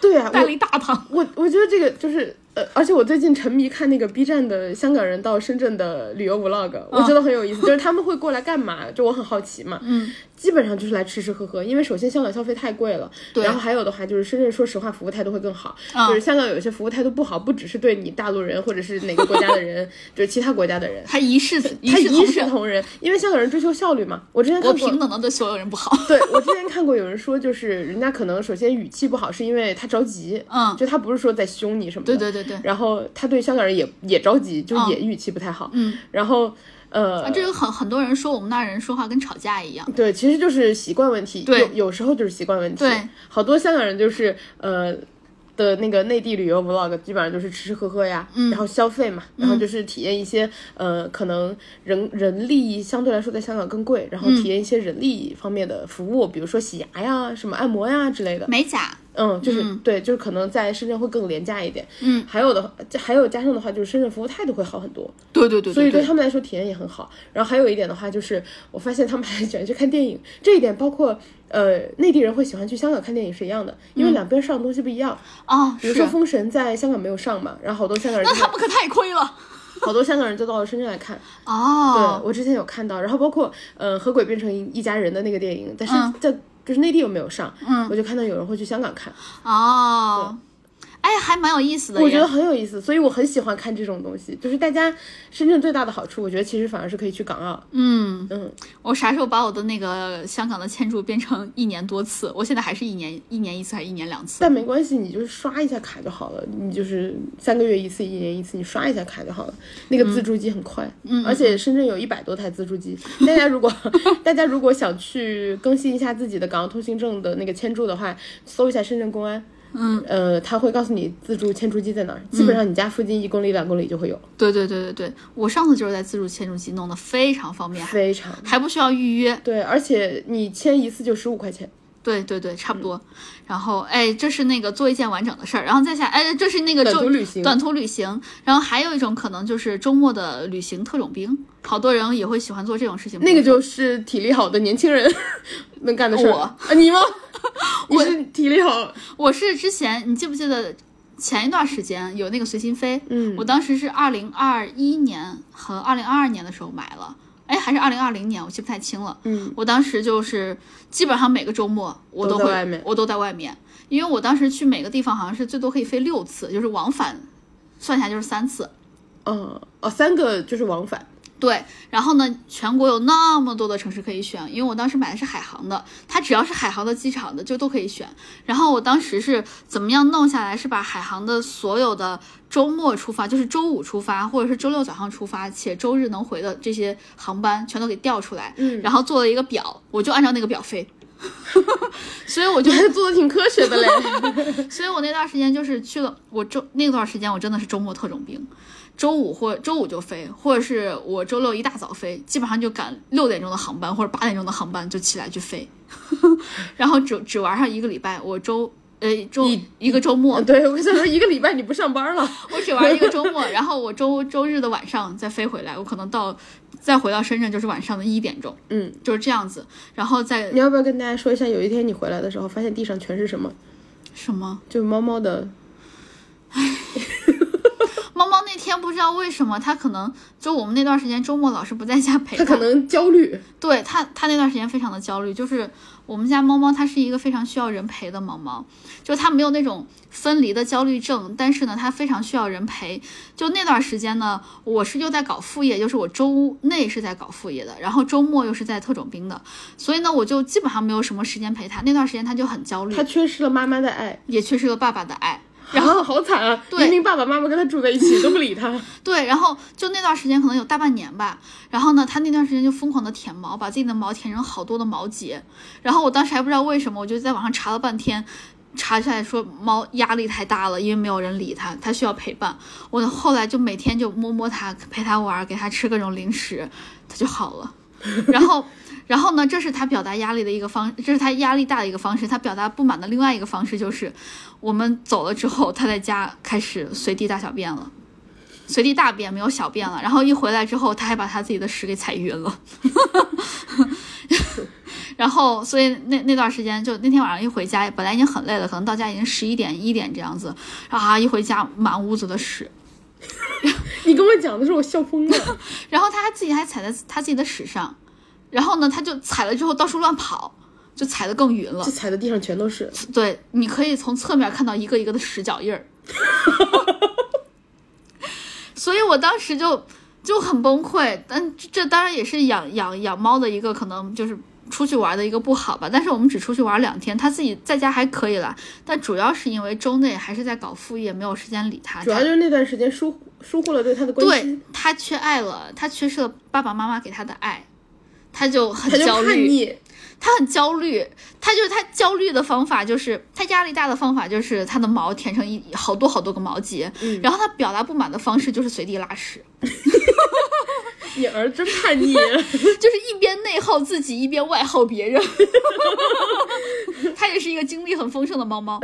对啊，
带了一大趟。
我我觉得这个就是呃，而且我最近沉迷看那个 B 站的香港人到深圳的旅游 vlog，我觉得很有意思，就是他们会过来干嘛？就我很好奇嘛，
嗯，
基本上就是来吃吃喝喝，因为首先香港消费太贵了，
对
然后还有的话就是深圳，说实话服务态度会更好，
嗯
就是香港有一些服务态度不好，不只是对你大陆人或者是哪个国家的人，就是其他国家的人。
他一视一
他一
视同仁，
视同仁，因为香港人追求效率嘛。我之前看过，
平等的对所有人不好。
对我之前看过有人说，就是人家可能首先语气不好，是因为他着急，
嗯，
就他不是说在凶你什么的，
对对对对，
然后他对香港人也也着急，就也语气不太好。
嗯，
然后呃，
啊，这个很很多人说我们那儿人说话跟吵架一样。
对，其实就是习惯问题。
对
有有时候就是习惯问题。
对，
好多香港人就是呃。的那个内地旅游 vlog 基本上就是吃吃喝喝呀，
嗯
然后消费嘛，然后就是体验一些呃可能人人力相对来说在香港更贵，然后
嗯
体验一些人力方面的服务，比如说洗牙呀、什么按摩呀之类的。
美甲，
嗯，就是、对，就是可能在深圳会更廉价一点。
嗯，
还有的还有加上的话，就是深圳服务态度会好很多。
对对对
所以对
对，
他们来说体验也很好。然后还有一点的话，就是我发现他们还喜欢去看电影，这一点包括呃内地人会喜欢去香港看电影是一样的，因为两边上的东西不一样。
啊，是
比如说《封神》在香港没有上嘛，然后好多香港人就
那他们可太亏了。
好多香港人就到了深圳来看。
哦，
对我之前有看到，然后包括呃和鬼变成一家人的那个电影，但是
嗯
在就是内地又没有上，
嗯
我就看到有人会去香港看，
哦，哎，还蛮有意思的。
我觉得很有意思，所以我很喜欢看这种东西。就是大家深圳最大的好处，我觉得其实反而是可以去港澳。
嗯
嗯，
我啥时候把我的那个香港的签注变成一年多次？我现在还是一年一年一次，还是一年两次？
但没关系，你就是刷一下卡就好了。你就是三个月一次，一年一次，你刷一下卡就好了。那个自助机很快，嗯，而且深圳有一百多台自助机。大家如果 大家如果想去更新一下自己的港澳通行证的那个签注的话，搜一下深圳公安。嗯，呃，他会告诉你自助签注机在哪儿，基本上你家附近一公里、两公里就会有，
对对对对对，我上次就是在自助签注机弄的非常方便，
非常
还不需要预约。
对，而且你签一次就十五块钱。
对对对，差不多。然后，哎，这是那个做一件完整的事儿，然后再下，哎，这是那个就
短途旅行
短途旅行。然后还有一种可能就是周末的旅行特种兵，好多人也会喜欢做这种事情。
那个就是体力好的年轻人 能干的事儿。
我
啊，你吗？我是体力好，
我是之前你记不记得前一段时间有那个随心飞？
嗯
我当时是二零二一年和二零二二年的时候买了，哎，还是二零二零年，我记不太清了。
嗯，
我当时就是基本上每个周末我会，
都在外面
我都在外面，因为我当时去每个地方好像是最多可以飞六次，就是往返算下来就是三次。
嗯哦，三个就是往返。
对，然后呢，全国有那么多的城市可以选，因为我当时买的是海航的，它只要是海航的机场的就都可以选。然后我当时是怎么样弄下来，是把海航的所有的周末出发，就是周五出发或者是周六早上出发，且周日能回的这些航班全都给调出来，
嗯
然后做了一个表，我就按照那个表飞。所以我
觉得做的挺科学的嘞。
所以我那段时间就是去了，我周那段时间我真的是周末特种兵，周五或周五就飞，或者是我周六一大早飞，基本上就赶六点钟的航班或者八点钟的航班就起来去飞，然后只只玩上一个礼拜，我周呃周
一
一个周末，
对，我想说一个礼拜你不上班了。
我只玩一个周末，然后我周周日的晚上再飞回来，我可能到再回到深圳就是晚上的一点钟，
嗯，
就是这样子，然后再
你要不要跟大家说一下，有一天你回来的时候，发现地上全是什么？
什么
就猫猫的，
猫猫那天不知道为什么，他可能就我们那段时间周末老是不在家陪
他可能焦虑。
对他，他那段时间非常的焦虑，就是我们家猫猫它是一个非常需要人陪的猫猫，就它没有那种分离的焦虑症，但是呢，它非常需要人陪。就那段时间呢，我是又在搞副业，就是我周内是在搞副业的，然后周末又是在特种兵的，所以呢，我就基本上没有什么时间陪它。那段时间它就很焦虑
它，缺失了妈妈的爱，
也缺失了爸爸的爱。
然后 好惨啊！
对
明明爸爸妈妈跟他住在一起都不理他。
对，然后就那段时间可能有大半年吧，然后呢，他那段时间就疯狂的舔毛，把自己的毛舔成好多的毛结，然后我当时还不知道为什么，我就在网上查了半天，查下来说猫压力太大了，因为没有人理它，它需要陪伴。我后来就每天就摸摸它，陪它玩，给它吃各种零食，它就好了。然后，然后呢，这是他表达压力的一个方，这是他压力大的一个方式。他表达不满的另外一个方式就是，我们走了之后，他在家开始随地大小便了。随地大便没有小便了，然后一回来之后，他还把他自己的屎给踩晕了，然后所以那那段时间就那天晚上一回家，本来已经很累了，可能到家已经十一点一点这样子，啊一回家满屋子的屎，
你跟我讲的时候，我笑疯了。
然后他还自己还踩在他自己的屎上，然后呢他就踩了之后到处乱跑，就踩得更匀了
就。踩的地上全都是。
对，你可以从侧面看到一个一个的屎脚印儿。所以我当时就就很崩溃，但这这当然也是养养养猫的一个可能就是出去玩的一个不好吧。但是我们只出去玩两天，它自己在家还可以啦。但主要是因为周内还是在搞副业，没有时间理它。
主要就是那段时间疏疏忽了对他的关
对
心，
他缺爱了，他缺失了爸爸妈妈给他的爱，他就很焦虑。他很焦虑，他就是他焦虑的方法就是他压力大的方法就是他的毛填成一好多好多个毛结，
嗯
然后他表达不满的方式就是随地拉屎，
你儿真叛逆。
就是一边内耗自己一边外耗别人。他也是一个精力很丰盛的猫猫。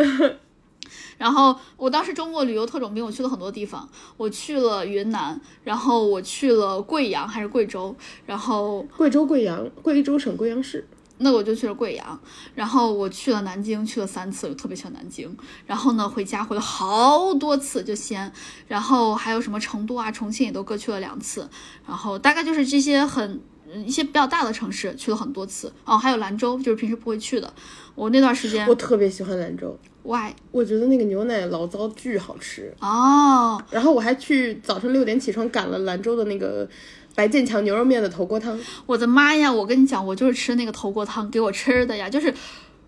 然后我当时周末旅游特种兵，我去了很多地方，我去了云南，然后我去了贵阳还是贵州，然后
贵州贵阳，贵州省贵阳市。
那我就去了贵阳，然后我去了南京，去了三次，我特别喜欢南京。然后呢，回家回了好多次，就西安，然后还有什么成都啊、重庆也都各去了两次。然后大概就是这些很嗯一些比较大的城市去了很多次。哦，还有兰州，就是平时不会去的。我那段时间
我特别喜欢兰州
，why
我觉得那个牛奶醪糟巨好吃。
哦，
然后我还去早上六点起床赶了兰州的那个白建强牛肉面的头锅汤。
我的妈呀！我跟你讲，我就是吃那个头锅汤给我吃的呀，就是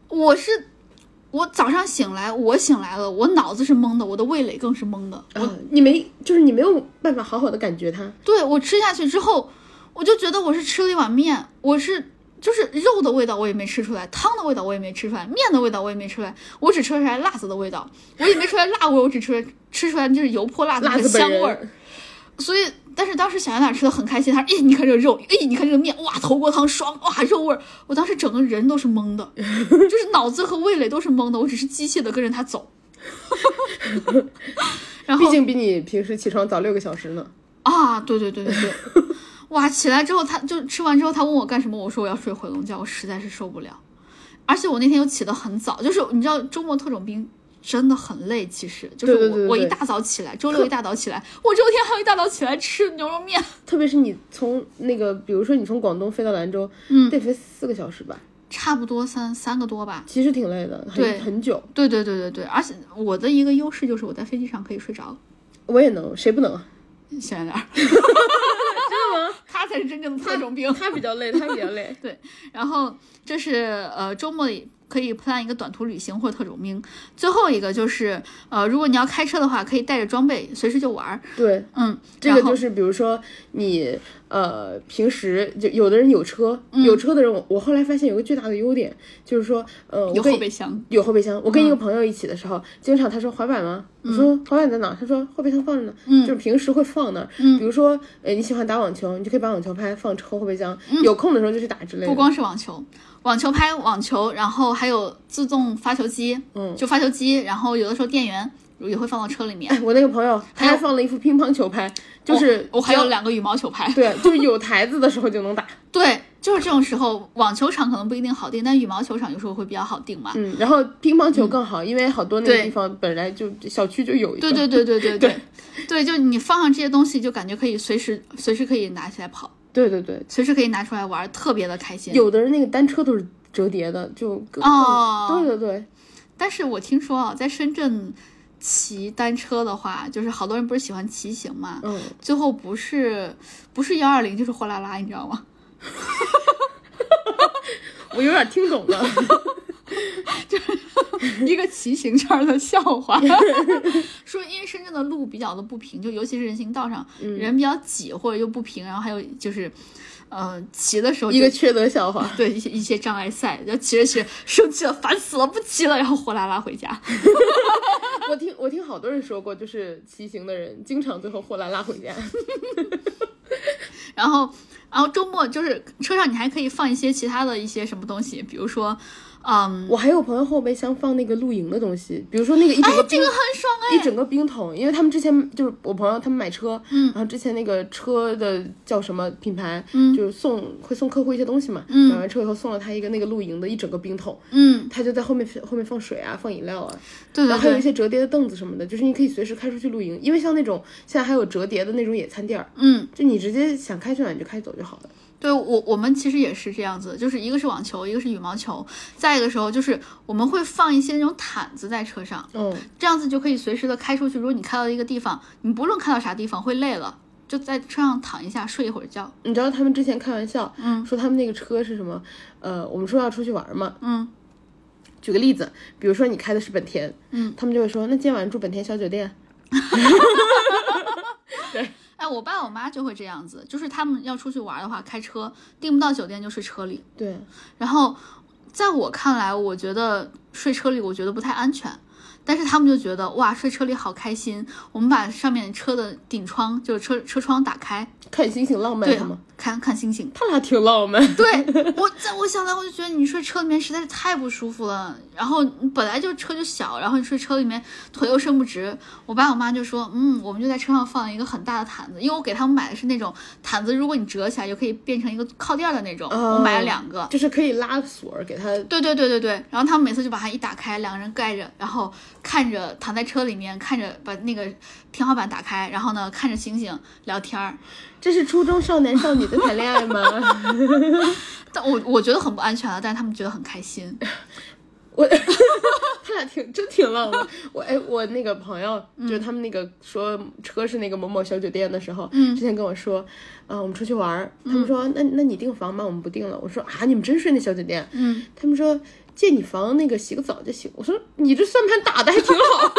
我是。我早上醒来，我醒来了，我脑子是懵的，我的味蕾更是懵的。
啊，你没就是你没有办法好好的感觉它。
对我吃下去之后，我就觉得我是吃了一碗面，我是就是肉的味道我也没吃出来，汤的味道我也没吃出来，面的味道我也没吃出来，我只吃出来辣子的味道，我也没出来辣味，我只吃吃出来就是油泼辣子的香味儿。所以，但是当时小圆脸吃的很开心，他说：“哎，你看这个肉，哎，你看这个面，哇，头锅汤爽，哇，肉味儿。”我当时整个人都是懵的，就是脑子和味蕾都是懵的，我只是机械的跟着他走。然后
毕竟比你平时起床早六个小时呢。
啊，对对对对对，哇！起来之后，他就吃完之后，他问我干什么，我说我要睡回笼觉，我实在是受不了。而且我那天又起得很早，就是你知道周末特种兵真的很累，其实就是我我一大早起来，周六一大早起来，我周天还要一大早起来吃牛肉面，
特别是你从那个，比如说你从广东飞到兰州，
嗯
得飞四个小时吧，
差不多三三个多吧。
其实挺累的，
对
很很久。
对对对对对，而且我的一个优势就是我在飞机上可以睡着，
我也能，谁不能啊？
小圆脸儿。他才是真正的特种兵。
他比较累，他比较累。
对然后这是呃周末里可以 plan 一个短途旅行或者特种兵。最后一个就是呃，如果你要开车的话，可以带着装备随时就玩儿。
对，
嗯，
这个就是比如说你呃平时就有的人有车，
嗯
有车的人我我后来发现有个巨大的优点，就是说呃
有后备箱。
有后备箱。我跟一个朋友一起的时候，经常他说滑板吗？我说滑板在哪？他说后备箱放着呢，就是平时会放那儿。比如说呃你喜欢打网球，你就可以把网球拍放车后备箱，有空的时候就去打之类的。
不光是网球，网球拍网球，然后还有自动发球机，
嗯
就发球机，然后有的时候电源也会放到车里面。
哎，我那个朋友他还放了一副乒乓球拍，就是
我还有两个羽毛球拍。
对，就是有台子的时候就能打。
对，就是这种时候，网球场可能不一定好定，但羽毛球场有时候会比较好定嘛。
嗯，然后乒乓球更好，因为好多那个地方本来就小区就有一个。
对对对对对对 对，就你放上这些东西，就感觉可以随时随时可以拿起来跑，
对对对，
随时可以拿出来玩，特别的开心。
有的人那个单车都是折叠的，就
哦
对对对，
但是我听说啊，在深圳骑单车的话，就是好多人不是喜欢骑行嘛，
嗯，
最后不是不是幺二零就是货拉拉，你知道吗？
我有点听懂了。
一个骑行圈的笑话，说因为深圳的路比较的不平，就尤其是人行道上、人比较挤或者又不平，然后还有就是，呃，骑的时候
一个缺德笑话，
对一些一些障碍赛，就骑着骑着生气了，烦死了，不骑了，然后货拉拉回家。
我听我听好多人说过，就是骑行的人经常最后货拉拉回家。
然后，然后周末就是车上你还可以放一些其他的一些什么东西，比如说，嗯，
我还有朋友后备箱放那个露营的东西，比如说那个一整个冰、
哎这个很爽哎，
一整个冰桶，因为他们之前就是我朋友他们买车，嗯，然后之前那个车的叫什么品牌，嗯，就是送会送客户一些东西嘛，嗯，买完车以后送了他一个那个露营的一整个冰桶，
嗯，
他就在后面后面放水啊，放饮料啊，
对对
然后还有一，些折叠的凳子什么的，就是你可以随时开出去露营，因为像那种现在还有折叠的那种野餐垫儿，
嗯，
就你直接想开去哪你就开走就好了。
对我我们其实也是这样子，就是一个是网球，一个是羽毛球，再一个时候就是我们会放一些那种毯子在车上，
嗯，
这样子就可以随时的开出去。如果你开到一个地方，你不论开到啥地方会累了，就在车上躺一下睡一会儿觉。
你知道他们之前开玩笑，嗯，说他们那个车是什么？呃，我们说要出去玩嘛，
嗯，
举个例子，比如说你开的是本田，嗯，他们就会说，那今天晚上住本田小酒店，
哎，我爸我妈就会这样子，就是他们要出去玩的话，开车订不到酒店就睡车里。
对，
然后在我看来，我觉得睡车里我觉得不太安全，但是他们就觉得哇，睡车里好开心。我们把上面车的顶窗，就是车车窗打开，
看星星浪漫
对
是吗？，
看看星星。
他俩挺浪漫，
对 我在我想来，我就觉得你睡车里面实在是太不舒服了。然后本来就车就小，然后你睡车里面腿又伸不直。我爸我妈就说，嗯，我们就在车上放了一个很大的毯子，因为我给他们买的是那种毯子，如果你折起来就可以变成一个靠垫的那种，我买了两个。
就是可以拉锁儿给他。
对对对对对，然后他们每次就把它一打开，两个人盖着，然后看着躺在车里面，看着把那个天花板打开，然后呢看着星星聊天儿。
这是初中少男少女的谈恋爱吗？
但我我觉得很不安全啊，但是他们觉得很开心。
我他俩挺真挺浪漫。我哎，我那个朋友
嗯
就是他们那个说车是那个某某小酒店的时候，嗯，之前跟我说，啊、我们出去玩儿，他
嗯
们说，那那你订房吗？我们不订了。我说啊，你们真睡那小酒店？
嗯，
他们说借你房那个洗个澡就行。我说你这算盘打的还挺好。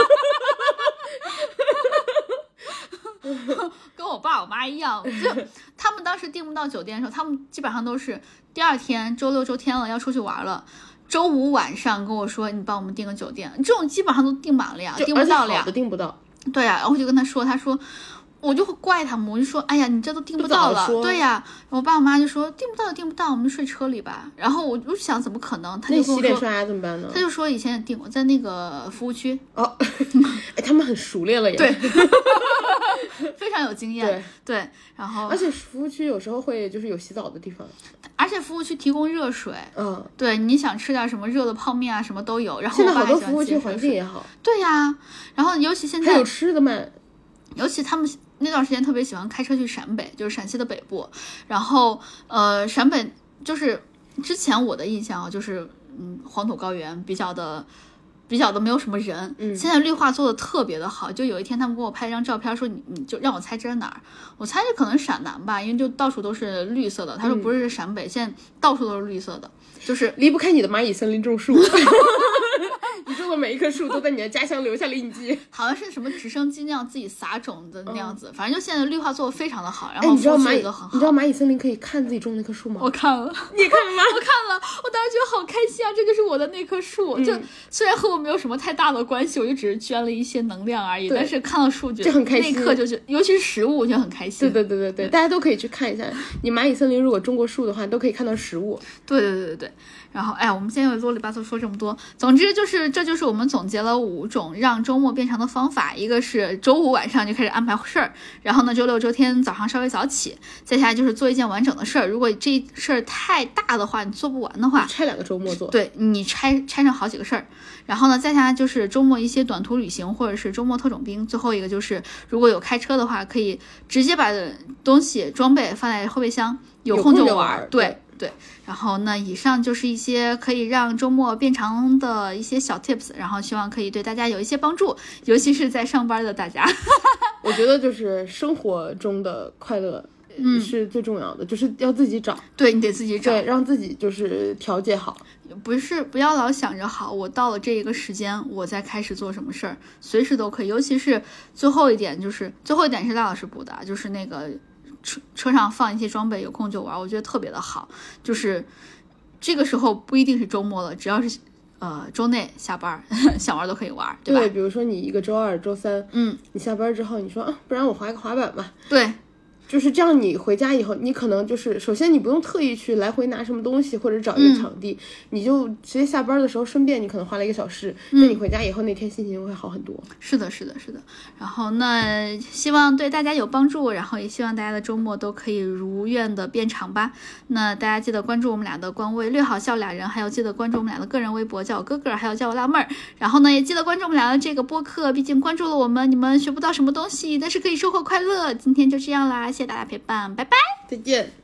跟我爸我妈一样，就 他们当时订不到酒店的时候，他们基本上都是第二天周六周天了要出去玩了。周五晚上跟我说，你帮我们订个酒店，这种基本上都订满了呀，订不到了呀。
订不到，
对呀、然后我就跟他说，他说，我就会怪他们，我就说，哎呀，你这都订不到了，对呀、我爸我妈就说订不到就订不到，我们就睡车里吧。然后我就想，怎么可能？他
那
就说，
洗脸刷牙怎么办呢？
他？就说以前也订过，在那个服务区，
哦，哎，他们很熟练了呀。
对，非常有经验，
对。
然后
而且服务区有时候会就是有洗澡的地方，
而且服务区提供热水，
嗯，
对，你想吃点什么热的泡面啊，什么都有。然后
现在
我爸还喜欢
好多服务区环境也好，
对呀、然后尤其现在
还有吃的嘛，
尤其他们那段时间特别喜欢开车去陕北，就是陕西的北部。然后呃，陕北就是之前我的印象啊，就是嗯，黄土高原比较的。比较的没有什么人，
嗯
现在绿化做的特别的好。就有一天他们给我拍一张照片，说你你就让我猜这是哪儿？我猜这可能是陕南吧，因为就到处都是绿色的。他说不是陕北，现在到处都是绿色的，就是
离不开你的蚂蚁森林种树。你种的每一棵树都在你的家乡留下了印记。
好像是什么直升机那样自己撒种子那样子，反正就现在绿化做的非常的好，然后
你知道蚂蚁
都很，好。
你知道蚂蚁森林可以看自己种那棵树吗？
我看了，
你看了吗？
我看了，我当时觉得好开心啊！这就是我的那棵树，
嗯
就虽然和我没有什么太大的关系，我就只是捐了一些能量而已。但是看到数据，
就很开心
那一刻就觉得，尤其是食物，我就很开心。
对对对对对，大家都可以去看一下。你蚂蚁森林如果种过树的话，都可以看到实物。
对对对对对。然后，哎呀，我们现在又啰里吧嗦说这么多。总之就是，这就是我们总结了五种让周末变长的方法。一个是周五晚上就开始安排事儿，然后呢，周六周天早上稍微早起，再下来就是做一件完整的事儿。如果这事儿太大的话，你做不完的话，
拆两个周末做。
对你拆拆成好几个事儿，然后呢，再下来就是周末一些短途旅行或者是周末特种兵。最后一个就是，如果有开车的话，可以直接把东西装备放在后备箱，有
有
空就玩。对对。然后那，以上就是一些可以让周末变长的一些小 tips，然后希望可以对大家有一些帮助，尤其是在上班的大家。
我觉得就是生活中的快乐，嗯，是最重要的，就是要自己找，
对你得自己找，
对，让自己就是调节好。
不是不要老想着好，我到了这一个时间，我再开始做什么事儿，随时都可以。尤其是最后一点，就是最后一点是赖老师补的，啊就是那个车车上放一些装备，有空就玩，我觉得特别的好。就是这个时候不一定是周末了，只要是呃周内下班儿 想玩都可以玩，对吧？
对，比如说你一个周二、周三，
嗯，
你下班之后，你说啊，不然我滑一个滑板吧。
对
就是这样，你回家以后，你可能就是首先你不用特意去来回拿什么东西或者找一个场地，你就直接下班的时候顺便你可能花了一个小时，那你回家以后那天心情会好很多。
是的，是的，是的。然后那希望对大家有帮助，然后也希望大家的周末都可以如愿的变长吧。那大家记得关注我们俩的官微“略好笑俩人”，还有记得关注我们俩的个人微博，叫我哥哥，还有叫我辣妹儿。然后呢，也记得关注我们俩的这个播客，毕竟关注了我们，你们学不到什么东西，但是可以收获快乐。今天就这样啦，谢谢大家陪伴，拜拜。
再见。